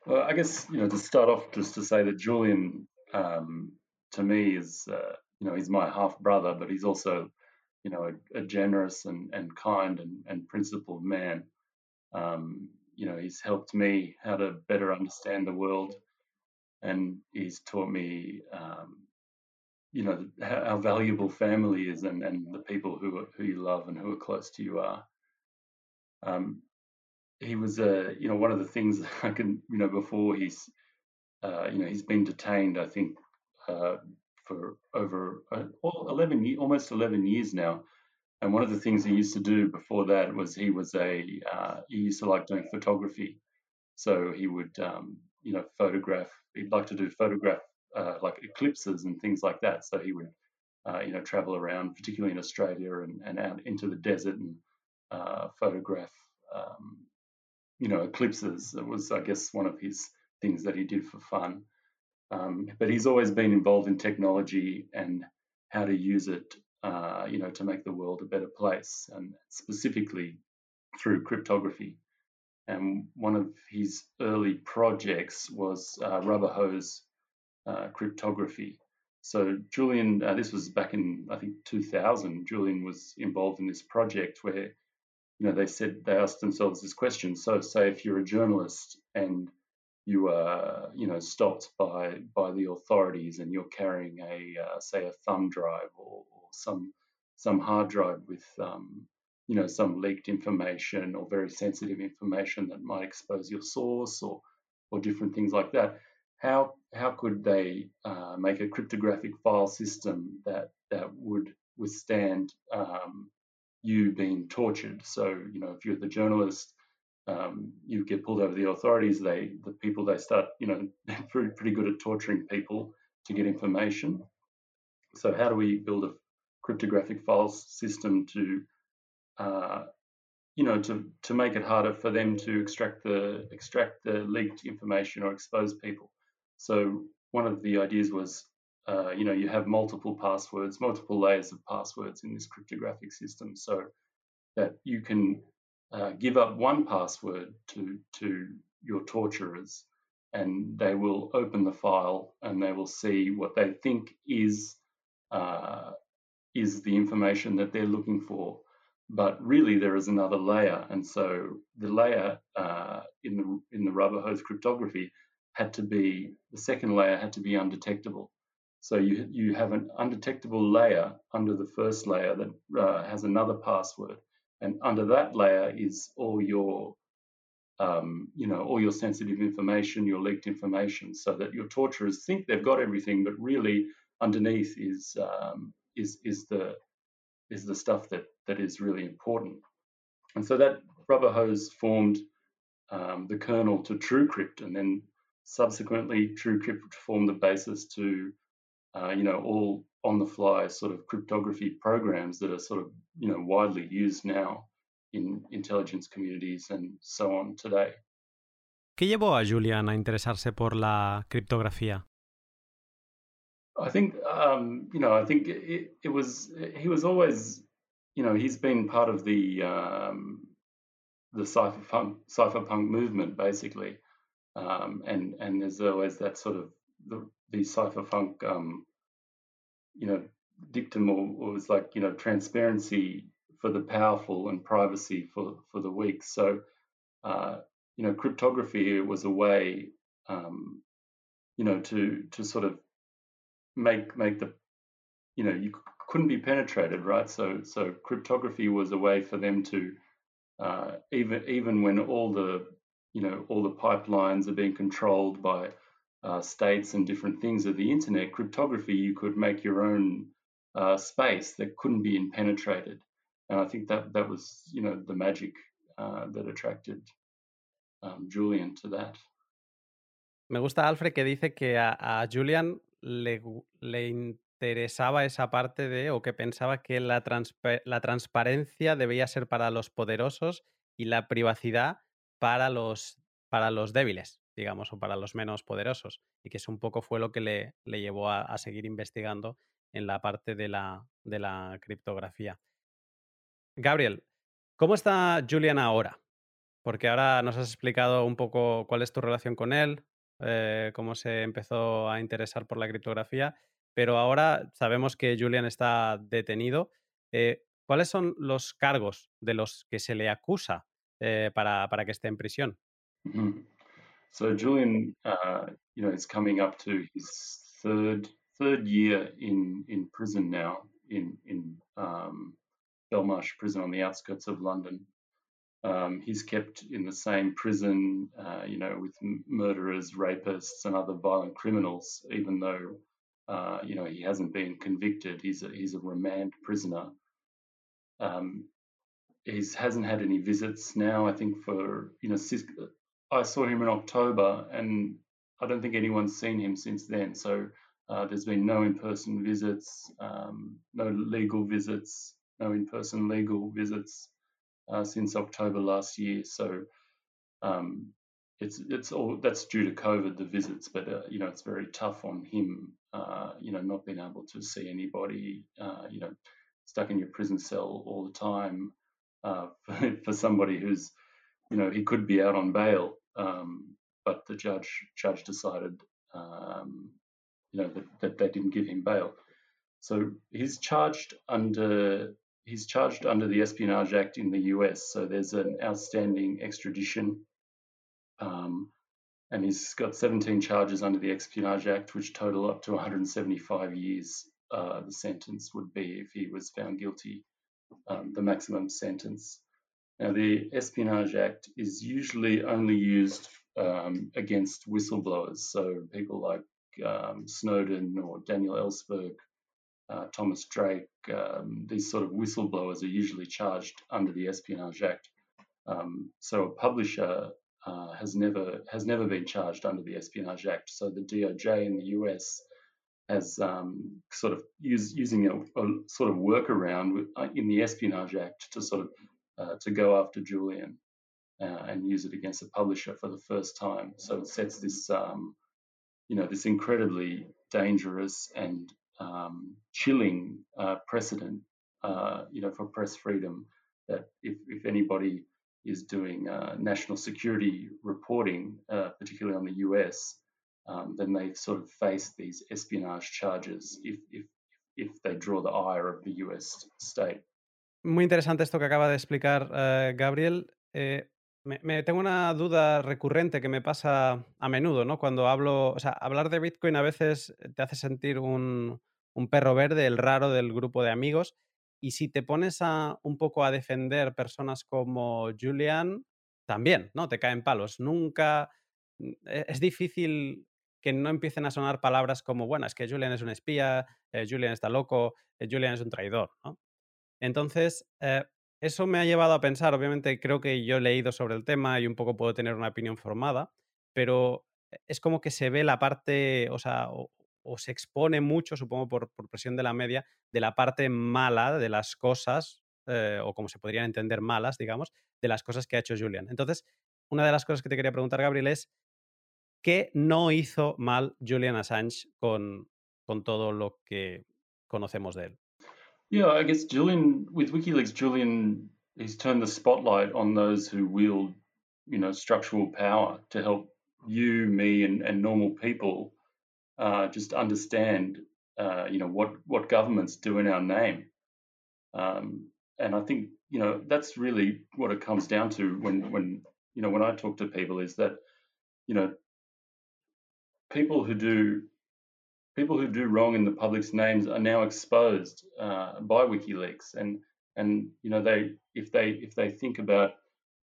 Speaker 3: Well, I guess you know to start off, just to say that Julian, um, to me, is uh, you know he's my half brother, but he's also you know a, generous and, kind and, and principled man. Um, you know he's helped me how to better understand the world, and he's taught me um, you know how, valuable family is and, and the people who who you love and who are close to you are. Um, he was a you know one of the things I can you know before he's uh, you know he's been detained I think uh, for over uh, 11 almost 11 years now and one of the things he used to do before that was he was a uh, he used to like doing photography so he would um, you know photograph he'd like to do photograph uh, like eclipses and things like that so he would uh, you know travel around particularly in Australia and, and out into the desert and photograph um, you know, eclipses. It was, I guess, one of his things that he did for fun. Um, but he's always been involved in technology and how to use it, uh, you know, to make the world a better place, and specifically through cryptography. And one of his early projects was uh, rubber hose uh, cryptography. So Julian, uh, this was back in I think 2000. Julian was involved in this project where you know, they said they asked themselves this question. So, say if you're a journalist and you are, you know, stopped by by the authorities and you're carrying a, uh, say, a thumb drive or, or, some some hard drive with, um, you know, some leaked information or very sensitive information that might expose your source or or different things like that. How how could they uh, make a cryptographic file system that that would withstand um, you being tortured. So, you know, if you're the journalist, um, you get pulled over the authorities. They, the people, they start, you know, pretty, pretty good at torturing people to get information. So, how do we build a cryptographic files system to, uh, you know, to to make it harder for them to extract the extract the leaked information or expose people? So, one of the ideas was uh, you know, you have multiple passwords, multiple layers of passwords in this cryptographic system, so that you can uh, give up one password to to your torturers, and they will open the file and they will see what they think is uh, is the information that they're looking for. But really, there is another layer, and so the layer uh, in the in the rubber hose cryptography had to be the second layer had to be undetectable. So you, you have an undetectable layer under the first layer that uh, has another password. And under that layer is all your, um, you know, all your sensitive information, your leaked information, so that your torturers think they've got everything, but really underneath is um, is is the is the stuff that that is really important. And so that rubber hose formed um, the kernel to TrueCrypt, and then subsequently TrueCrypt formed the basis to uh, you know, all on the fly sort of cryptography programs that are sort of, you know, widely used now in intelligence communities and so on today.
Speaker 1: ¿Qué llevó a Julian a interesarse por la criptografía?
Speaker 3: I think, um, you know, I think it, it, was, he was always, you know, he's been part of the, um, the cypherpunk, cypherpunk movement, basically. Um, and, and there's always that sort of the, the cypherpunk, um, you know, dictum or, was like, you know, transparency for the powerful and privacy for, for the weak. So, uh, you know, cryptography was a way, um, you know, to to sort of make make the you know you couldn't be penetrated, right? So so cryptography was a way for them to uh, even even when all the you know all the pipelines are being controlled by uh, states and different things of the internet, cryptography you could make your own uh, space that couldn't be penetrated, and I think that that was you know the magic uh, that attracted um, Julian to that.
Speaker 5: Me gusta Alfred que dice que a, a Julian le, interesaba esa parte de, o que pensaba que la, la transparencia debía ser para los poderosos y la privacidad para los, para los débiles, digamos, o para los menos poderosos. Y que eso un poco fue lo que le, le llevó a, a, seguir investigando en la parte de la, de la criptografía. Gabriel, ¿cómo está Julian ahora? Porque ahora nos has explicado un poco cuál es tu relación con él, eh, cómo se empezó a interesar por la criptografía pero ahora sabemos que Julian está detenido. Eh, ¿Cuáles son los cargos de los que se le acusa eh, para, para que esté en prisión?
Speaker 3: Mm -hmm. So Julian, uh, you know, is coming up to his third third year in in prison now in in um, Belmarsh prison on the outskirts of London. Um, he's kept in the same prison, uh, you know, with murderers, rapists, and other violent criminals, even though uh, you know, he hasn't been convicted. He's a, he's a remand prisoner. Um, he hasn't had any visits now. I think for you know, I saw him in October, and I don't think anyone's seen him since then. So uh, there's been no in-person visits, um, no legal visits, no in-person legal visits uh, since October last year. So um, it's it's all that's due to COVID, the visits, but uh, you know it's very tough on him uh, you know, not being able to see anybody, uh, you know, stuck in your prison cell all the time uh, for, for, somebody who's, you know, he could be out on bail, um, but the judge judge decided, um, you know, that, that they didn't give him bail. So he's charged under he's charged under the Espionage Act in the US. So there's an outstanding extradition. Um, and he's got 17 charges under the Espionage Act, which total up to 175 years. Uh, the sentence would be if he was found guilty, um, the maximum sentence. Now, the Espionage Act is usually only used um, against whistleblowers, so people like um, Snowden or Daniel Ellsberg, uh, Thomas Drake, um, these sort of whistleblowers are usually charged under the Espionage Act. Um, so a publisher uh, has never has never been charged under the Espionage Act. So the DOJ in the US has um, sort of use, using a, a, sort of workaround with, uh, in the Espionage Act to sort of uh, to go after Julian and use it against a publisher for the first time. So it sets this um, you know this incredibly dangerous and um, chilling uh, precedent uh, you know for press freedom that if, if anybody is doing uh, national security reporting, uh, particularly on the US, um, then they sort of face these espionage charges if, if, if they draw the ire of the US state.
Speaker 5: Muy interesante esto que acaba de explicar uh, Gabriel. Eh, me, me, tengo una duda recurrente que me pasa a menudo, ¿no? Cuando hablo, o sea, hablar de Bitcoin a veces te hace sentir un, un perro verde, el raro del grupo de amigos, y si te pones a, un poco a defender personas como Julian, también, ¿no? Te caen palos. Nunca. Mm, e, es difícil que no empiecen a sonar palabras como, bueno, es que Julian es un espía, eh, Julian está loco, eh, Julian es un traidor, ¿no? Entonces, eh, eso me ha llevado a pensar, obviamente creo que yo he leído sobre el tema y un poco puedo tener una opinión formada, pero es como que se ve la parte, o sea, se expone mucho, supongo por, presión de la media, de la parte mala de las cosas, eh, o como se podrían entender malas, digamos, de las cosas que ha hecho Julian. Entonces, una de las cosas que te quería preguntar, Gabriel, es ¿qué no hizo mal Julian Assange con, todo lo que conocemos de él?
Speaker 3: Yeah, I guess Julian, with WikiLeaks, Julian, he's turned the spotlight on those who wield, you know, structural power to help you, me, and normal people uh, just understand, uh, you know, what what governments do in our name. Um, and I think you know that's really what it comes down to when when you know when I talk to people is that you know people who do people who do wrong in the public's names are now exposed uh, by WikiLeaks, and and you know they if they if they think about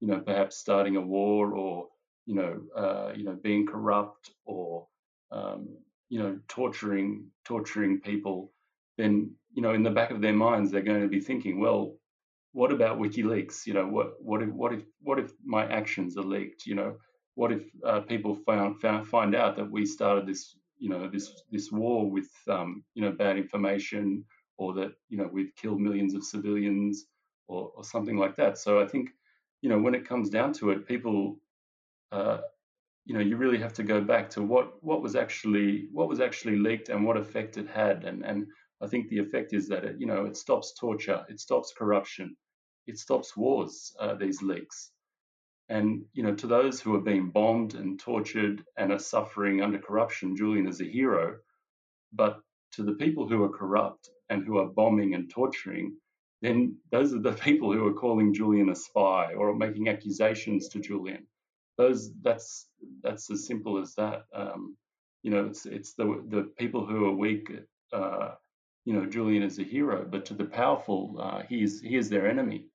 Speaker 3: you know perhaps starting a war or you know uh, you know being corrupt or um, you know torturing torturing people, then you know in the back of their minds they're going to be thinking, well, what about WikiLeaks? You know what what if what if what if my actions are leaked? You know what if uh, people found, found find out that we started this you know this this war with um, you know bad information or that you know we've killed millions of civilians or, or something like that. So I think you know when it comes down to it, people uh, you know you really have to go back to what what was actually what was actually leaked and what effect it had and and I think the effect is that it you know it stops torture, it stops corruption, it stops wars. Uh, these leaks. And you know, to those who are being bombed and tortured and are suffering under corruption, Julian is a hero. But to the people who are corrupt and who are bombing and torturing, then those are the people who are calling Julian a spy or making accusations to Julian. Those that's that's as simple as that. Um, you know, it's it's the the people who are weak. Uh, you know, Julian is a hero, but to the powerful, uh, he is he is their enemy.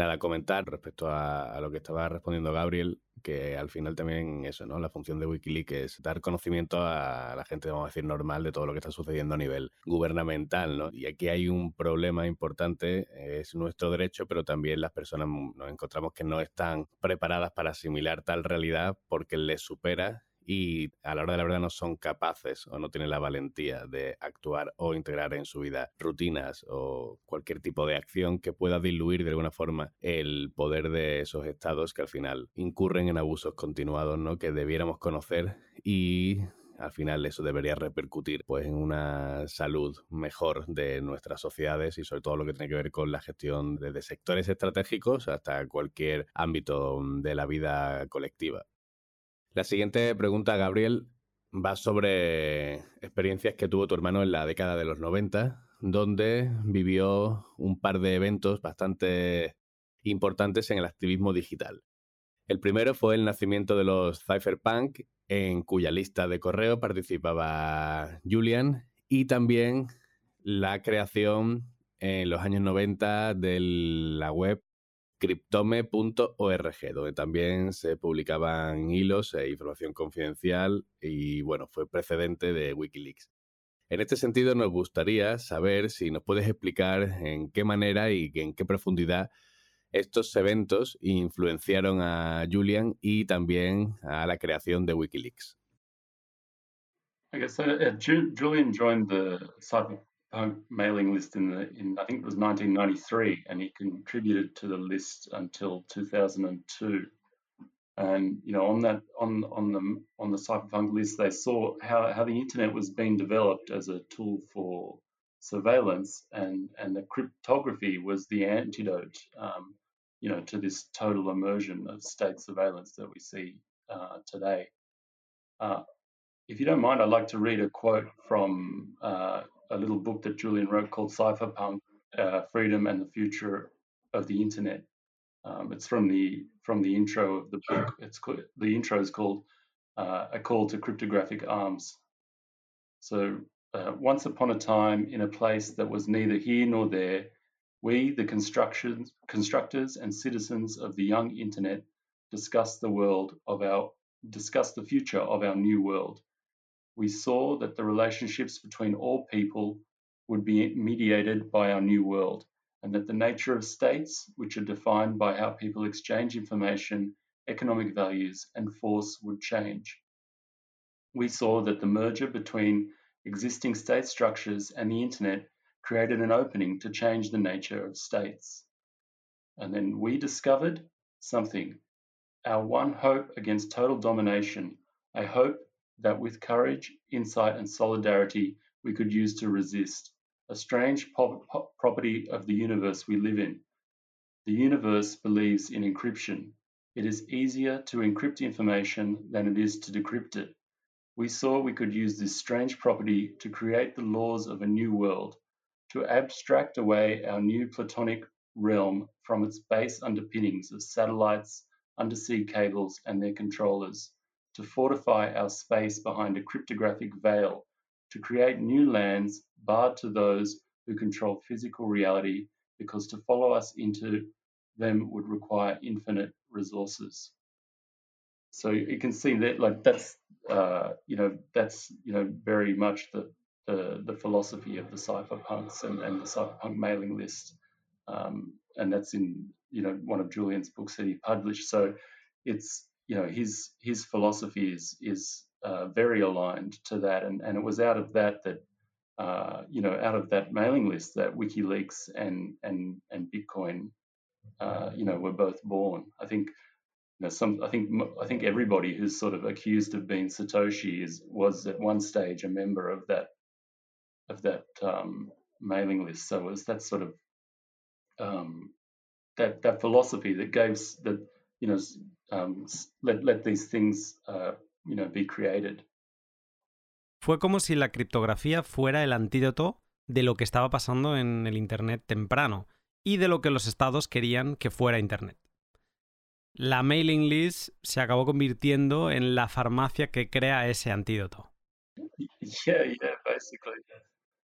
Speaker 2: Nada, comentar respecto a, lo que estaba respondiendo Gabriel, que al final también eso, ¿no? La función de Wikileaks es dar conocimiento a la gente, vamos a decir, normal de todo lo que está sucediendo a nivel gubernamental, ¿no? Y aquí hay un problema importante, es nuestro derecho, pero también las personas nos encontramos que no están preparadas para asimilar tal realidad porque les supera y a la hora de la verdad no son capaces o no tienen la valentía de actuar o integrar en su vida rutinas o cualquier tipo de acción que pueda diluir de alguna forma el poder de esos estados que al final incurren en abusos continuados, ¿no? Que debiéramos conocer y al final eso debería repercutir pues en una salud mejor de nuestras sociedades y sobre todo lo que tiene que ver con la gestión desde sectores estratégicos hasta cualquier ámbito de la vida colectiva. La siguiente pregunta, Gabriel, va sobre experiencias que tuvo tu hermano en la década de los 90, donde vivió un par de eventos bastante importantes en el activismo digital. El primero fue el nacimiento de los Cypherpunk, en cuya lista de correo participaba Julian, y también la creación en los años 90 de la web cryptome.org, donde también se publicaban hilos e información confidencial y bueno, fue precedente de Wikileaks. En este sentido, nos gustaría saber si nos puedes explicar en qué manera y en qué profundidad estos eventos influenciaron a Julian y también a la creación de Wikileaks.
Speaker 3: Uh, Julian joined the mailing list in the in I think it was 1993, and he contributed to the list until 2002. And you know, on that on on the on the cypherpunk list, they saw how how the internet was being developed as a tool for surveillance, and and the cryptography was the antidote, um, you know, to this total immersion of state surveillance that we see uh, today. Uh, if you don't mind, I'd like to read a quote from uh, a little book that Julian wrote called Cypherpunk: uh, Freedom and the Future of the Internet. Um, it's from the from the intro of the book. It's called, the intro is called uh, "A Call to Cryptographic Arms." So, uh, once upon a time, in a place that was neither here nor there, we, the constructions, constructors and citizens of the young internet, discussed the world of our discussed the future of our new world we saw that the relationships between all people would be mediated by our new world, and that the nature of states, which are defined by how people exchange information, economic values, and force, would change. We saw that the merger between existing state structures and the internet created an opening to change the nature of states. And then we discovered something our one hope against total domination, a hope that with courage, insight, and solidarity we could use to resist, a strange property of the universe we live in. The universe believes in encryption. It is easier to encrypt information than it is to decrypt it. We saw we could use this strange property to create the laws of a new world, to abstract away our new platonic realm from its base underpinnings of satellites, undersea cables, and their controllers to fortify our space behind a cryptographic veil, to create new lands barred to those who control physical reality, because to follow us into them would require infinite resources. So you can see that, like that's uh, you know that's you know very much the the, the philosophy of the cypherpunks and, and the cypherpunk mailing list, um, and that's in you know one of Julian's books that he published. So it's you know his his philosophy is is uh, very aligned to that, and and it was out of that that uh, you know out of that mailing list that WikiLeaks and and and Bitcoin uh, you know were both born. I think you know some I think I think everybody who's sort of accused of being Satoshi is was at one stage a member of that of that um, mailing list. So it was that sort of um, that that philosophy that gave that you know um, let let these things uh, you know be created.
Speaker 1: Fue como si la criptografía fuera el antídoto de lo que estaba pasando en el Internet temprano y de lo que los estados querían que fuera Internet. La mailing list se acabó convirtiendo en la farmacia que crea ese antídoto.
Speaker 3: Yeah, yeah, basically.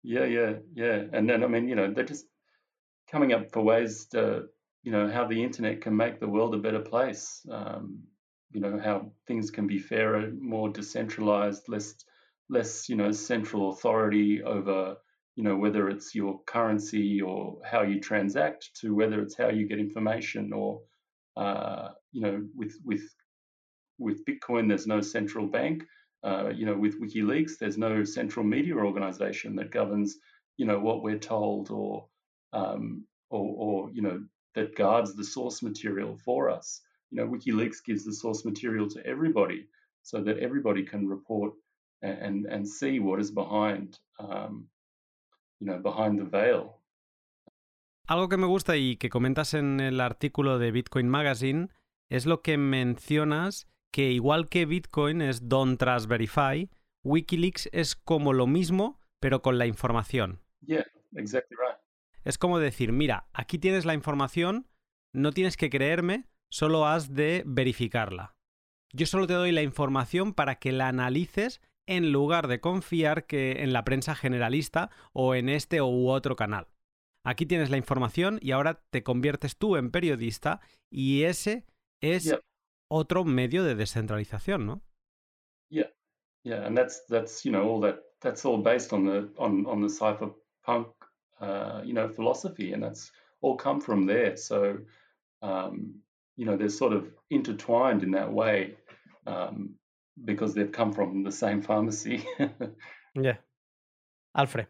Speaker 3: Yeah, yeah, yeah. And then, I mean, you know, they're just coming up for ways to, you know, how the internet can make the world a better place. Um, you know, how things can be fairer, more decentralized, less, less, you know, central authority over, you know, whether it's your currency or how you transact to whether it's how you get information or, uh, you know, with with with Bitcoin, there's no central bank. Uh, you know, with WikiLeaks, there's no central media organization that governs, you know, what we're told or, um, or, or, you know, that guards the source material for us. You know, WikiLeaks gives the source material to everybody so that everybody can report and, and, see what is behind, um, you know, behind the veil.
Speaker 1: Algo que me gusta y que comentas en el artículo de Bitcoin Magazine es lo que mencionas que igual que Bitcoin es Don't Trust Verify, Wikileaks es como lo mismo, pero con la información.
Speaker 3: Yeah, exactly right.
Speaker 1: Es como decir, mira, aquí tienes la información, no tienes que creerme, solo has de verificarla. Yo solo te doy la información para que la analices en lugar de confiar que en la prensa generalista o en este u otro canal. Aquí tienes la información y ahora te conviertes tú en periodista y ese es
Speaker 3: Yeah.
Speaker 1: otro medio de descentralización, ¿no?
Speaker 3: Yeah, yeah, and that's that's you know all that that's all based on the on on the cypherpunk uh, you know philosophy, and that's all come from there. So um, you know they're sort of intertwined in that way um, because they've come from the same pharmacy.
Speaker 1: Yeah. Alfred.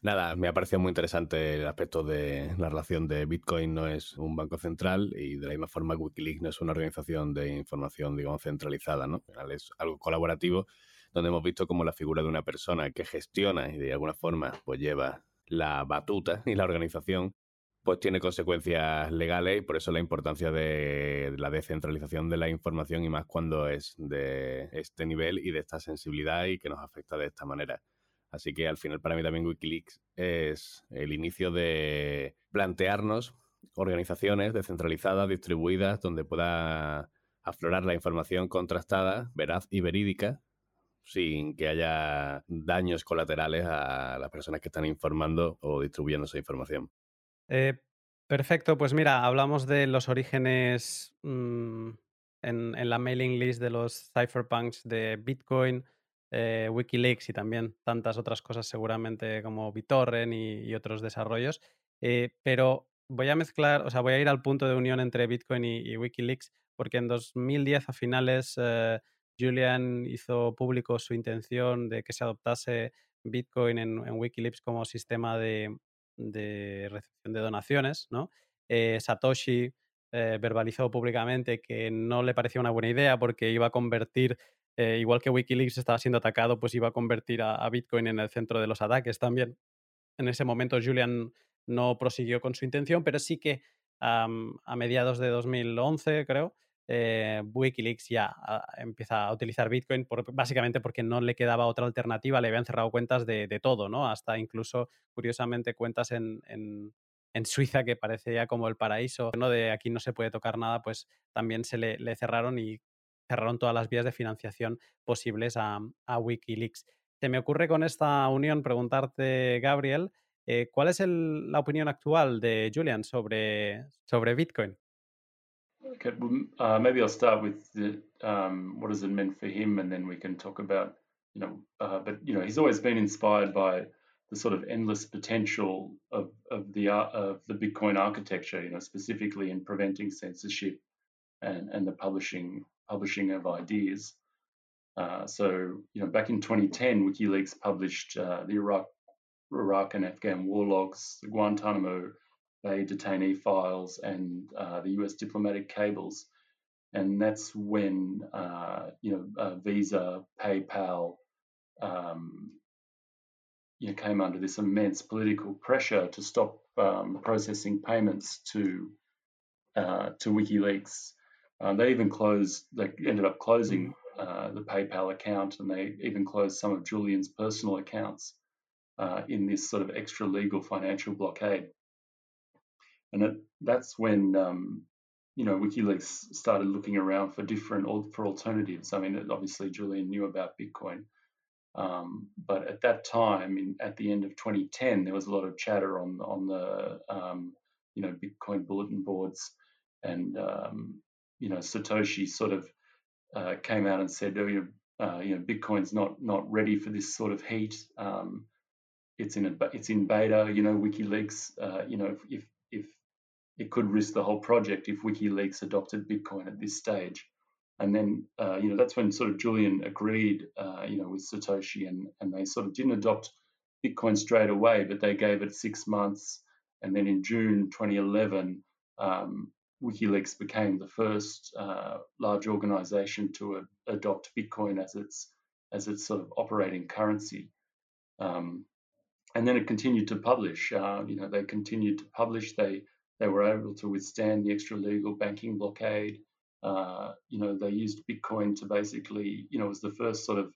Speaker 2: Nada, me ha parecido muy interesante el aspecto de la relación de Bitcoin no es un banco central y de la misma forma Wikileaks no es una organización de información, digamos, centralizada, ¿no? Es algo colaborativo donde hemos visto como la figura de una persona que gestiona y de alguna forma pues lleva la batuta y la organización pues tiene consecuencias legales y por eso la importancia de la descentralización de la información y más cuando es de este nivel y de esta sensibilidad y que nos afecta de esta manera. Así que al final para mí también Wikileaks es el inicio de plantearnos organizaciones descentralizadas, distribuidas, donde pueda aflorar la información contrastada, veraz y verídica, sin que haya daños colaterales a las personas que están informando o distribuyendo esa información.
Speaker 1: Eh, perfecto, pues mira, hablamos de los orígenes mm, en, la mailing list de los cypherpunks de Bitcoin, eh, Wikileaks y también tantas otras cosas seguramente como BitTorrent y, otros desarrollos. Eh, pero voy a mezclar, o sea, voy a ir al punto de unión entre Bitcoin y, Wikileaks porque en 2010 a finales Julian hizo público su intención de que se adoptase Bitcoin en, en Wikileaks como sistema de, de recepción de donaciones, ¿no? Eh, Satoshi eh, verbalizó públicamente que no le parecía una buena idea porque iba a convertir, eh, igual que Wikileaks estaba siendo atacado, pues iba a convertir a, a Bitcoin en el centro de los ataques también. En ese momento Julian no prosiguió con su intención, pero sí que am, a mediados de 2011, creo, eh, Wikileaks ya ah, empieza a utilizar Bitcoin básicamente porque no le quedaba otra alternativa, le habían cerrado cuentas de, todo, ¿no? Hasta incluso, curiosamente, cuentas en, en- en Suiza que parecía como el paraíso, ¿no? De aquí no se puede tocar nada, pues también se le, le cerraron y cerraron todas las vías de financiación posibles a, Wikileaks. Se me ocurre con esta unión preguntarte, Gabriel, eh, ¿cuál es la opinión actual de Julian sobre, sobre Bitcoin?
Speaker 3: Okay, uh, maybe I'll start with the, um, what has it meant for him, and then we can talk about, you know, uh, but you know, he's always been inspired by the sort of endless potential of of the uh, of the Bitcoin architecture, you know, specifically in preventing censorship and and the publishing publishing of ideas. Uh, so, you know, back in 2010, WikiLeaks published uh, the Iraq Iraq and Afghan war logs, the Guantanamo Bay detainee files, and uh, the US diplomatic cables. And that's when, uh, you know, uh, Visa, PayPal, um, you know, came under this immense political pressure to stop um, processing payments to uh, to WikiLeaks. Uh, they even closed. They ended up closing uh, the PayPal account, and they even closed some of Julian's personal accounts uh, in this sort of extra legal financial blockade. And it, that's when um, you know WikiLeaks started looking around for different or for alternatives. I mean, obviously Julian knew about Bitcoin, um, but at that time, in, at the end of 2010, there was a lot of chatter on on the um, you know Bitcoin bulletin boards, and um, you know Satoshi sort of uh, came out and said, oh, you, uh, you know, Bitcoin's not not ready for this sort of heat. Um, it's in a it's in beta. You know, WikiLeaks. Uh, you know, if if it could risk the whole project if WikiLeaks adopted Bitcoin at this stage. And then, uh, you know, that's when sort of Julian agreed, uh, you know, with Satoshi, and and they sort of didn't adopt Bitcoin straight away, but they gave it six months, and then in June 2011, um, WikiLeaks became the first uh, large organization to adopt Bitcoin as its as its sort of operating currency. Um, and then it continued to publish. Uh, you know, they continued to publish. They they were able to withstand the extra legal banking blockade. Uh, you know, they used Bitcoin to basically, you know, it was the first sort of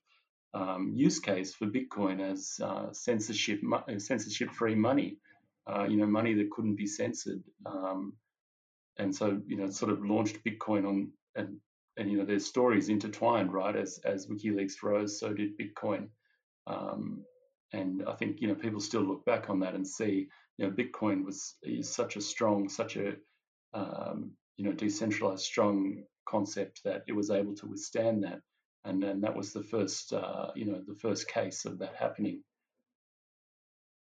Speaker 3: um, use case for Bitcoin as uh, censorship censorship free money. Uh, you know, money that couldn't be censored. Um, and so you know sort of launched Bitcoin on and and you know there's stories intertwined right as as WikiLeaks rose so did Bitcoin um, and I think you know people still look back on that and see you know Bitcoin was such a strong such a um, you know decentralized strong concept that it was able to withstand that. And and that was the first uh, you know the first case of that happening.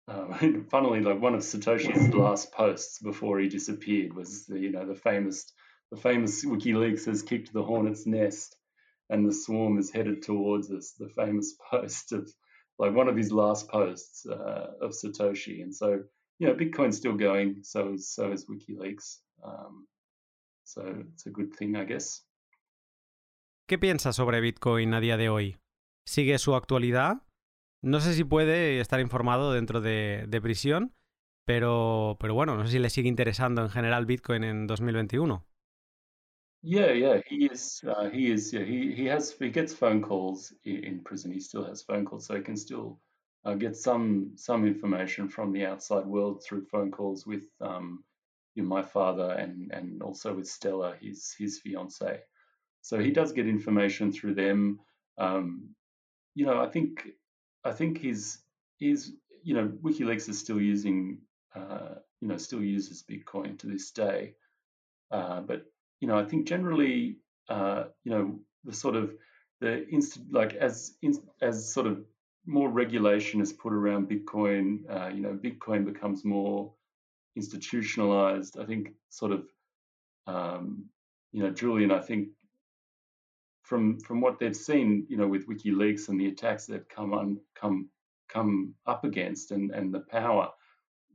Speaker 3: Um, funnily, like one of Satoshi's last posts before he disappeared was the, you know the famous the famous WikiLeaks has kicked the hornet's nest, and the swarm is headed towards us. The famous post of like one of his last posts uh, of Satoshi, and so know Bitcoin's still going. So is so is WikiLeaks. Um, so it's a good thing, I guess.
Speaker 1: ¿Qué piensas sobre Bitcoin a día de hoy? ¿Sigue su actualidad No sé si puede estar informado dentro de, de prisión, pero, pero bueno, no sé si le sigue interesando en general Bitcoin en 2021.
Speaker 3: Yeah, yeah, he is. Uh, he is. Yeah, he he has. He gets phone calls in prison. He still has phone calls, so he can still uh, get some some information from the outside world through phone calls with um, you know, my father and and also with Stella, his his fiance. So he does get information through them. Um, you know, I think I think he's he's you know WikiLeaks is still using uh, you know still uses Bitcoin to this day, uh, but you know I think generally uh, you know the sort of the inst like as in, as sort of more regulation is put around Bitcoin, uh, you know Bitcoin becomes more institutionalized. I think sort of um, you know Julian I think from from what they've seen, you know, with WikiLeaks and the attacks that come on come come up against, and and the power,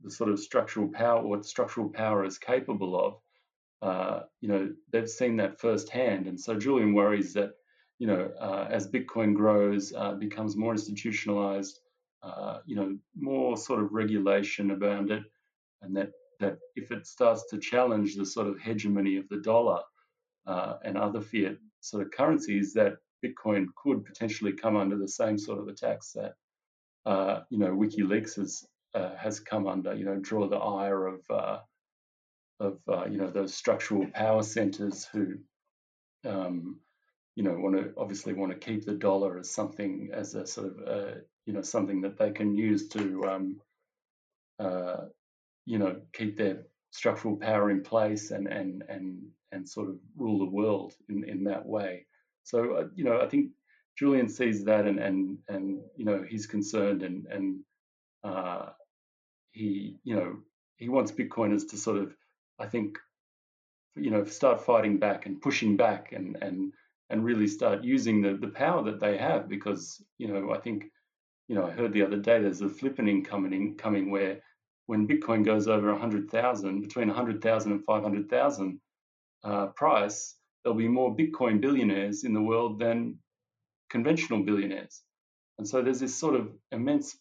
Speaker 3: the sort of structural power, what structural power is capable of, uh, you know, they've seen that firsthand, and so Julian worries that, you know, uh, as Bitcoin grows, uh, becomes more institutionalized, uh, you know, more sort of regulation around it, and that that if it starts to challenge the sort of hegemony of the dollar uh, and other fiat sort of currencies that Bitcoin could potentially come under the same sort of attacks that uh, you know WikiLeaks has uh, has come under. You know, draw the ire of of you know those structural power centers who um, you know, want to obviously want to keep the dollar as something as a sort of uh, you know something that they can use to um, uh, you know keep their structural power in place and and and and sort of rule the world in in that way. So uh, you know, I think Julian sees that and and and you know he's concerned and and uh, he you know he wants Bitcoiners to sort of I think you know start fighting back and pushing back and and and really start using the the power that they have because you know I think you know I heard the other day there's a flippening coming coming where when Bitcoin goes over 100,000 between 100,000 and 500,000 uh, price there'll be more Bitcoin billionaires in the world than conventional billionaires. And so there's this sort of immense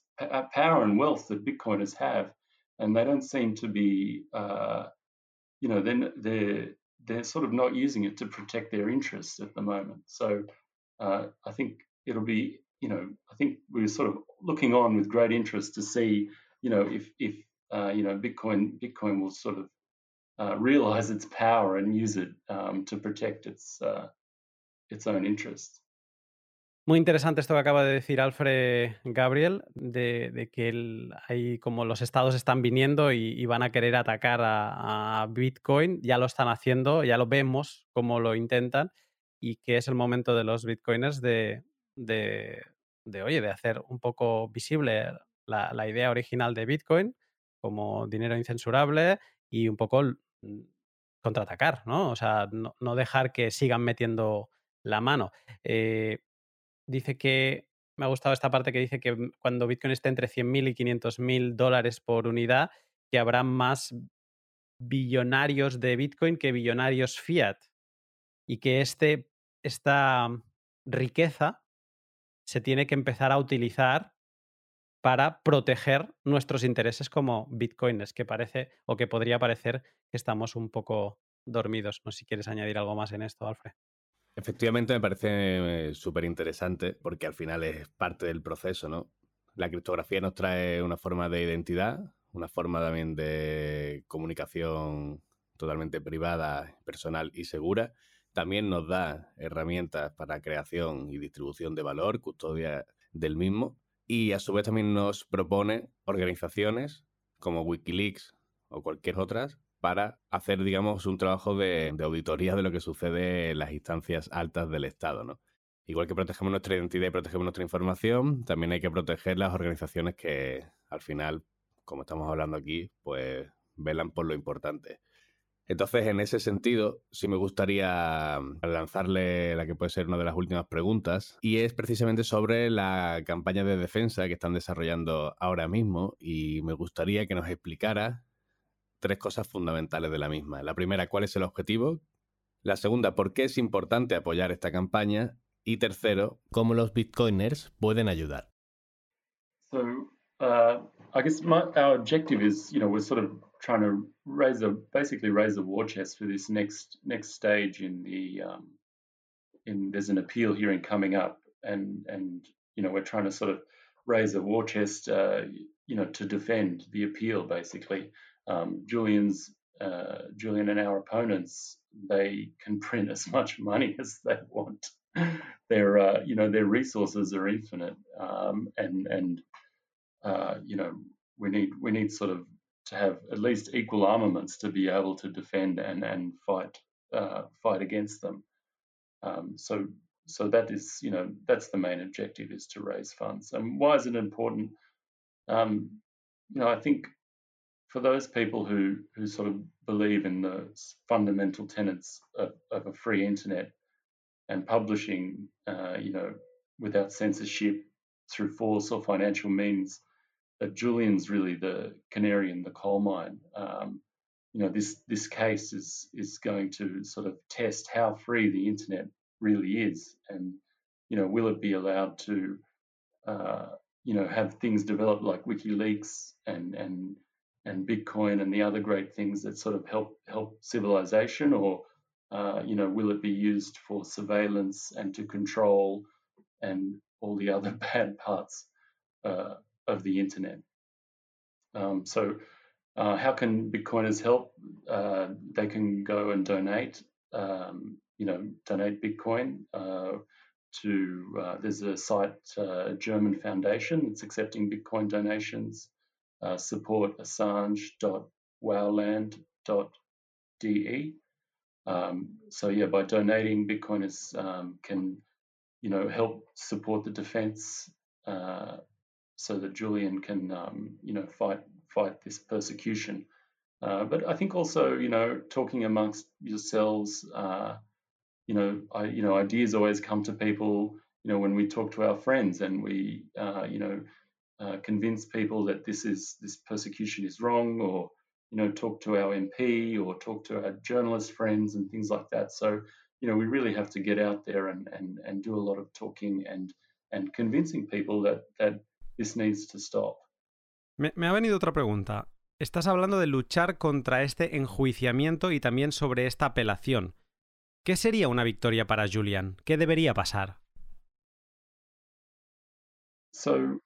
Speaker 3: power and wealth that Bitcoiners have and they don't seem to be uh, you know then they're they're sort of not using it to protect their interests at the moment. So uh, I think it'll be, you know, I think we're sort of looking on with great interest to see, you know, if if uh, you know Bitcoin Bitcoin will sort of uh, realize its power and use it um, to protect its uh, its own interests.
Speaker 5: Muy interesante esto que acaba de decir Alfred Gabriel, de, que hay como los estados están viniendo y, van a querer atacar a, Bitcoin, ya lo están haciendo, ya lo vemos cómo lo intentan y que es el momento de los Bitcoiners de, de, oye, de hacer un poco visible la, idea original de Bitcoin como dinero incensurable y un poco mm, contraatacar, ¿no? O sea, no, dejar que sigan metiendo la mano. Eh, dice que me ha gustado esta parte que dice que mm, cuando Bitcoin esté entre 100.000 y 500.000 dólares por unidad, que habrá más billonarios de Bitcoin que billonarios fiat y que este, esta riqueza se tiene que empezar a utilizar para proteger nuestros intereses como bitcoiners, que parece o que podría parecer que estamos un poco dormidos. No sé si quieres añadir algo más en esto, Alfred.
Speaker 2: Efectivamente, me parece eh, súper interesante porque al final es parte del proceso, ¿no? La criptografía nos trae una forma de identidad, una forma también de comunicación totalmente privada, personal y segura. También nos da herramientas para creación y distribución de valor, custodia del mismo. Y a su vez también nos propone organizaciones como Wikileaks o cualquier otras para hacer, digamos, un trabajo de, auditoría de lo que sucede en las instancias altas del Estado, ¿no? Igual que protegemos nuestra identidad y protegemos nuestra información, también hay que proteger las organizaciones que, al final, como estamos hablando aquí, pues velan por lo importante. Entonces, en ese sentido, sí me gustaría lanzarle la que puede ser una de las últimas preguntas, y es precisamente sobre la campaña de defensa que están desarrollando ahora mismo, y me gustaría que nos explicara tres cosas fundamentales de la misma. La primera, ¿cuál es el objetivo? La segunda, ¿por qué es importante apoyar esta campaña? Y tercero, ¿cómo los bitcoiners pueden ayudar?
Speaker 3: So, uh, I guess my, our objective is, you know, we're sort of trying to raise a basically raise a war chest for this next next stage in the um, in there's an appeal hearing coming up, and and you know we're trying to sort of raise a war chest, uh, you know, to defend the appeal basically. Um, Julian's uh, Julian and our opponents they can print as much money as they want. their uh, you know their resources are infinite, um, and and uh, you know we need we need sort of to have at least equal armaments to be able to defend and and fight uh, fight against them. Um, so so that is you know that's the main objective is to raise funds. And why is it important? Um, you know I think for those people who who sort of believe in the fundamental tenets of, of a free internet and publishing, uh, you know, without censorship through force or financial means, that Julian's really the canary in the coal mine. Um, you know, this this case is is going to sort of test how free the internet really is, and you know, will it be allowed to, uh, you know, have things developed like WikiLeaks and and and Bitcoin and the other great things that sort of help help civilization, or uh, you know, will it be used for surveillance and to control and all the other bad parts uh, of the internet? Um, so, uh, how can Bitcoiners help? Uh, they can go and donate um, you know, donate Bitcoin. Uh, to uh, there's a site, a German foundation that's accepting Bitcoin donations. Uh, support assange.wowland.de. Um, so yeah, by donating, Bitcoiners um, can, you know, help support the defense uh, so that Julian can, um, you know, fight fight this persecution. Uh, but I think also, you know, talking amongst yourselves, uh, you know, I, you know, ideas always come to people, you know, when we talk to our friends and we, uh, you know, uh, convince people that this is this persecution is wrong, or you know, talk to our MP or talk to our journalist friends and things like that. So, you know, we really have to get out there and and, and do a lot of talking and and convincing people that that this needs to stop.
Speaker 1: Me, me ha venido otra pregunta. Estás hablando de luchar contra este enjuiciamiento y también sobre esta apelación. ¿Qué sería una victoria para Julian? ¿Qué debería pasar?
Speaker 3: So,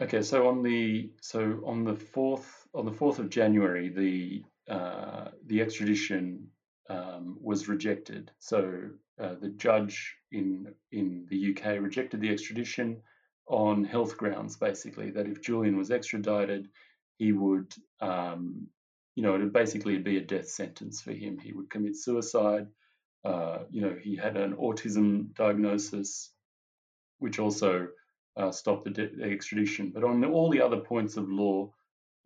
Speaker 3: okay, so on the so on the fourth on the fourth of January, the uh, the extradition um, was rejected. So uh, the judge in in the UK rejected the extradition on health grounds, basically that if Julian was extradited, he would, um, you know, it would basically be a death sentence for him. He would commit suicide. Uh, you know, he had an autism diagnosis, which also uh, stopped the, de- the, extradition. But on the, all the other points of law,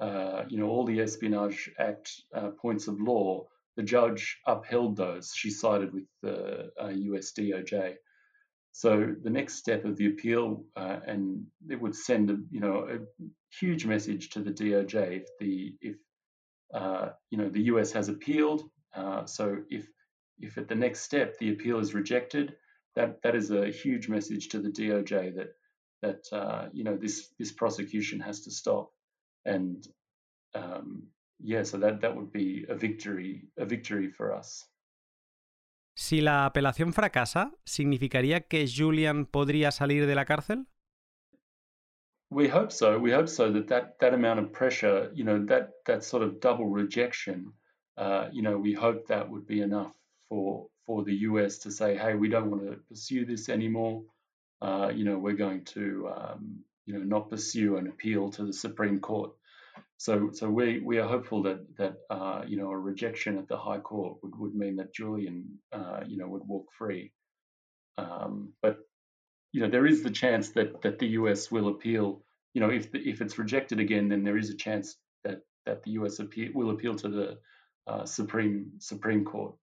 Speaker 3: uh, you know, all the Espionage Act uh, points of law, the judge upheld those. She sided with the US uh, DOJ. So the next step of the appeal, uh, and it would send a you know a huge message to the DOJ if the if you know the US has appealed. so if if at the next step the appeal is rejected, that that is a huge message to the DOJ that that uh, you know this this prosecution has to stop, and um, yeah, so that that would be a victory a victory for us.
Speaker 1: Si la apelación fracasa, ¿significaría que Julian podría salir de la cárcel?
Speaker 3: We hope so. We hope so that that, that amount of pressure, you know, that that sort of double rejection, uh, you know, we hope that would be enough for for the US to say, hey, we don't want to pursue this anymore. Uh, you know, we're going to um, you know not pursue an appeal to the Supreme Court. So so we we are hopeful that that uh, you know a rejection at the High Court would, would mean that Julian uh, you know would walk free. Um, but you know there is the chance that that the US will appeal. You know if the, if it's rejected again, then there is a chance that that the US appeal, will appeal to the uh, Supreme Supreme Court.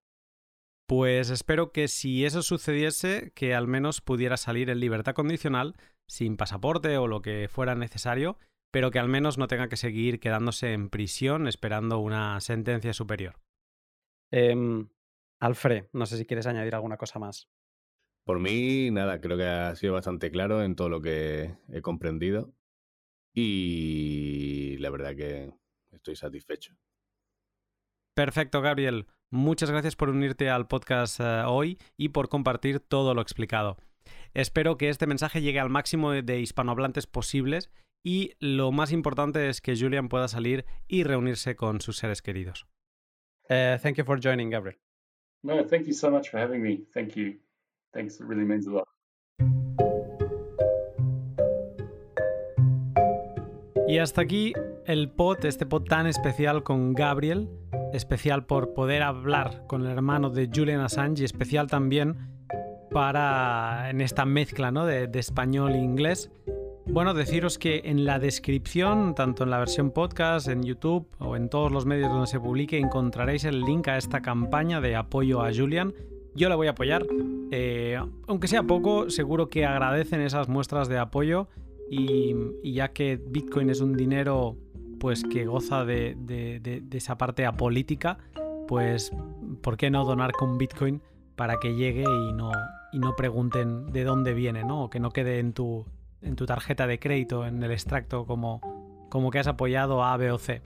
Speaker 1: Pues espero que si eso sucediese, que al menos pudiera salir en libertad condicional, sin pasaporte o lo que fuera necesario, pero que al menos no tenga que seguir quedándose en prisión esperando una sentencia superior. Eh, Alfred, no sé si quieres añadir alguna cosa más.
Speaker 2: Por mí, nada, creo que ha sido bastante claro en todo lo que he comprendido y la verdad que estoy satisfecho.
Speaker 1: Perfecto, Gabriel. Muchas gracias por unirte al podcast uh, hoy y por compartir todo lo explicado. Espero que este mensaje llegue al máximo de, de hispanohablantes posibles y lo más importante es que Julian pueda salir y reunirse con sus seres queridos. Uh, thank you for joining, Gabriel.
Speaker 3: No, thank you so much for having me. Thank you. Thanks. It really means a lot.
Speaker 1: Y hasta aquí el pod, este pod tan especial con Gabriel especial por poder hablar con el hermano de Julian Assange y especial también para en esta mezcla ¿no? de, español e inglés. Bueno, deciros que en la descripción, tanto en la versión podcast, en YouTube o en todos los medios donde se publique, encontraréis el link a esta campaña de apoyo a Julian. Yo la voy a apoyar. Eh, aunque sea poco, seguro que agradecen esas muestras de apoyo y ya que Bitcoin es un dinero pues que goza de, esa parte apolítica, pues ¿por qué no donar con Bitcoin para que llegue y no, y no pregunten de dónde viene, ¿no? O que no quede en tu, en tu tarjeta de crédito, en el extracto, como, como que has apoyado a A, B o C.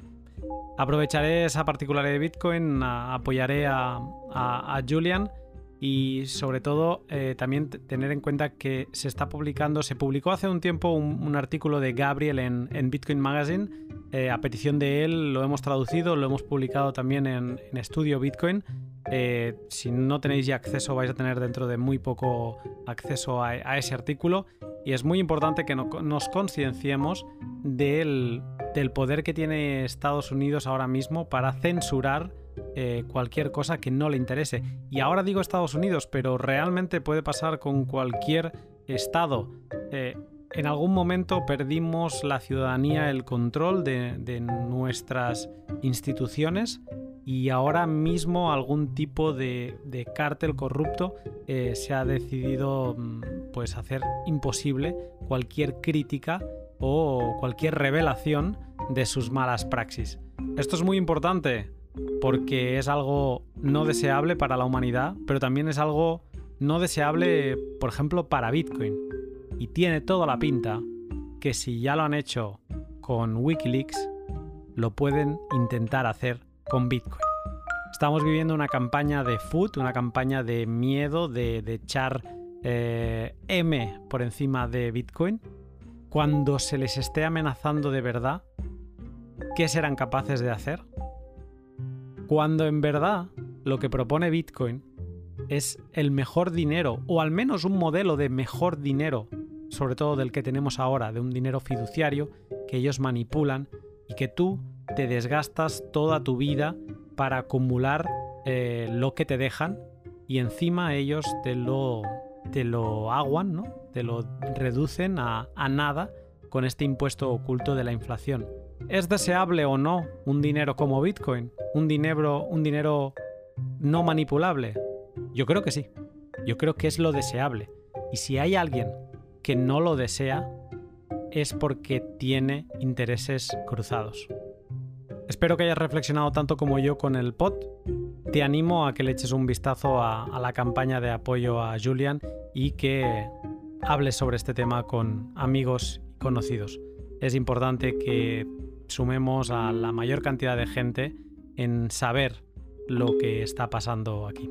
Speaker 1: Aprovecharé esa particularidad de Bitcoin, apoyaré a, a, Julian y sobre todo eh, también tener en cuenta que se está publicando, se publicó hace un tiempo un, artículo de Gabriel en, Bitcoin Magazine, eh, a petición de él lo hemos traducido, lo hemos publicado también en, en Estudio Bitcoin. Eh, si no tenéis ya acceso vais a tener dentro de muy poco acceso a, ese artículo y es muy importante que nos concienciemos del, del poder que tiene Estados Unidos ahora mismo para censurar eh, cualquier cosa que no le interese. Y ahora digo Estados Unidos, pero realmente puede pasar con cualquier estado. Eh, en algún momento perdimos la ciudadanía, el control de, nuestras instituciones y ahora mismo algún tipo de, cártel corrupto eh, se ha decidido mm, pues hacer imposible cualquier crítica o cualquier revelación de sus malas praxis. Esto es muy importante porque es algo no deseable para la humanidad, pero también es algo no deseable, por ejemplo, para Bitcoin. Y tiene toda la pinta que si ya lo han hecho con Wikileaks, lo pueden intentar hacer con Bitcoin. Estamos viviendo una campaña de food, una campaña de miedo, de, echar eh, M por encima de Bitcoin. Cuando se les esté amenazando de verdad, ¿qué serán capaces de hacer? Cuando en verdad lo que propone Bitcoin es el mejor dinero, o al menos un modelo de mejor dinero, sobre todo del que tenemos ahora, de un dinero fiduciario que ellos manipulan y que tú te desgastas toda tu vida para acumular eh, lo que te dejan y encima ellos te lo, te lo aguan, ¿no? te lo reducen a, a nada con este impuesto oculto de la inflación. ¿Es deseable o no un dinero como Bitcoin? ¿Un dinero, un dinero no manipulable? Yo creo que sí. Yo creo que es lo deseable. Y si hay alguien que no lo desea, es porque tiene intereses cruzados. Espero que hayas reflexionado tanto como yo con el pod. Te animo a que le eches un vistazo a, a la campaña de apoyo a Julian y que hables sobre este tema con amigos y conocidos. Es importante que sumemos a la mayor cantidad de gente en saber lo que está pasando aquí.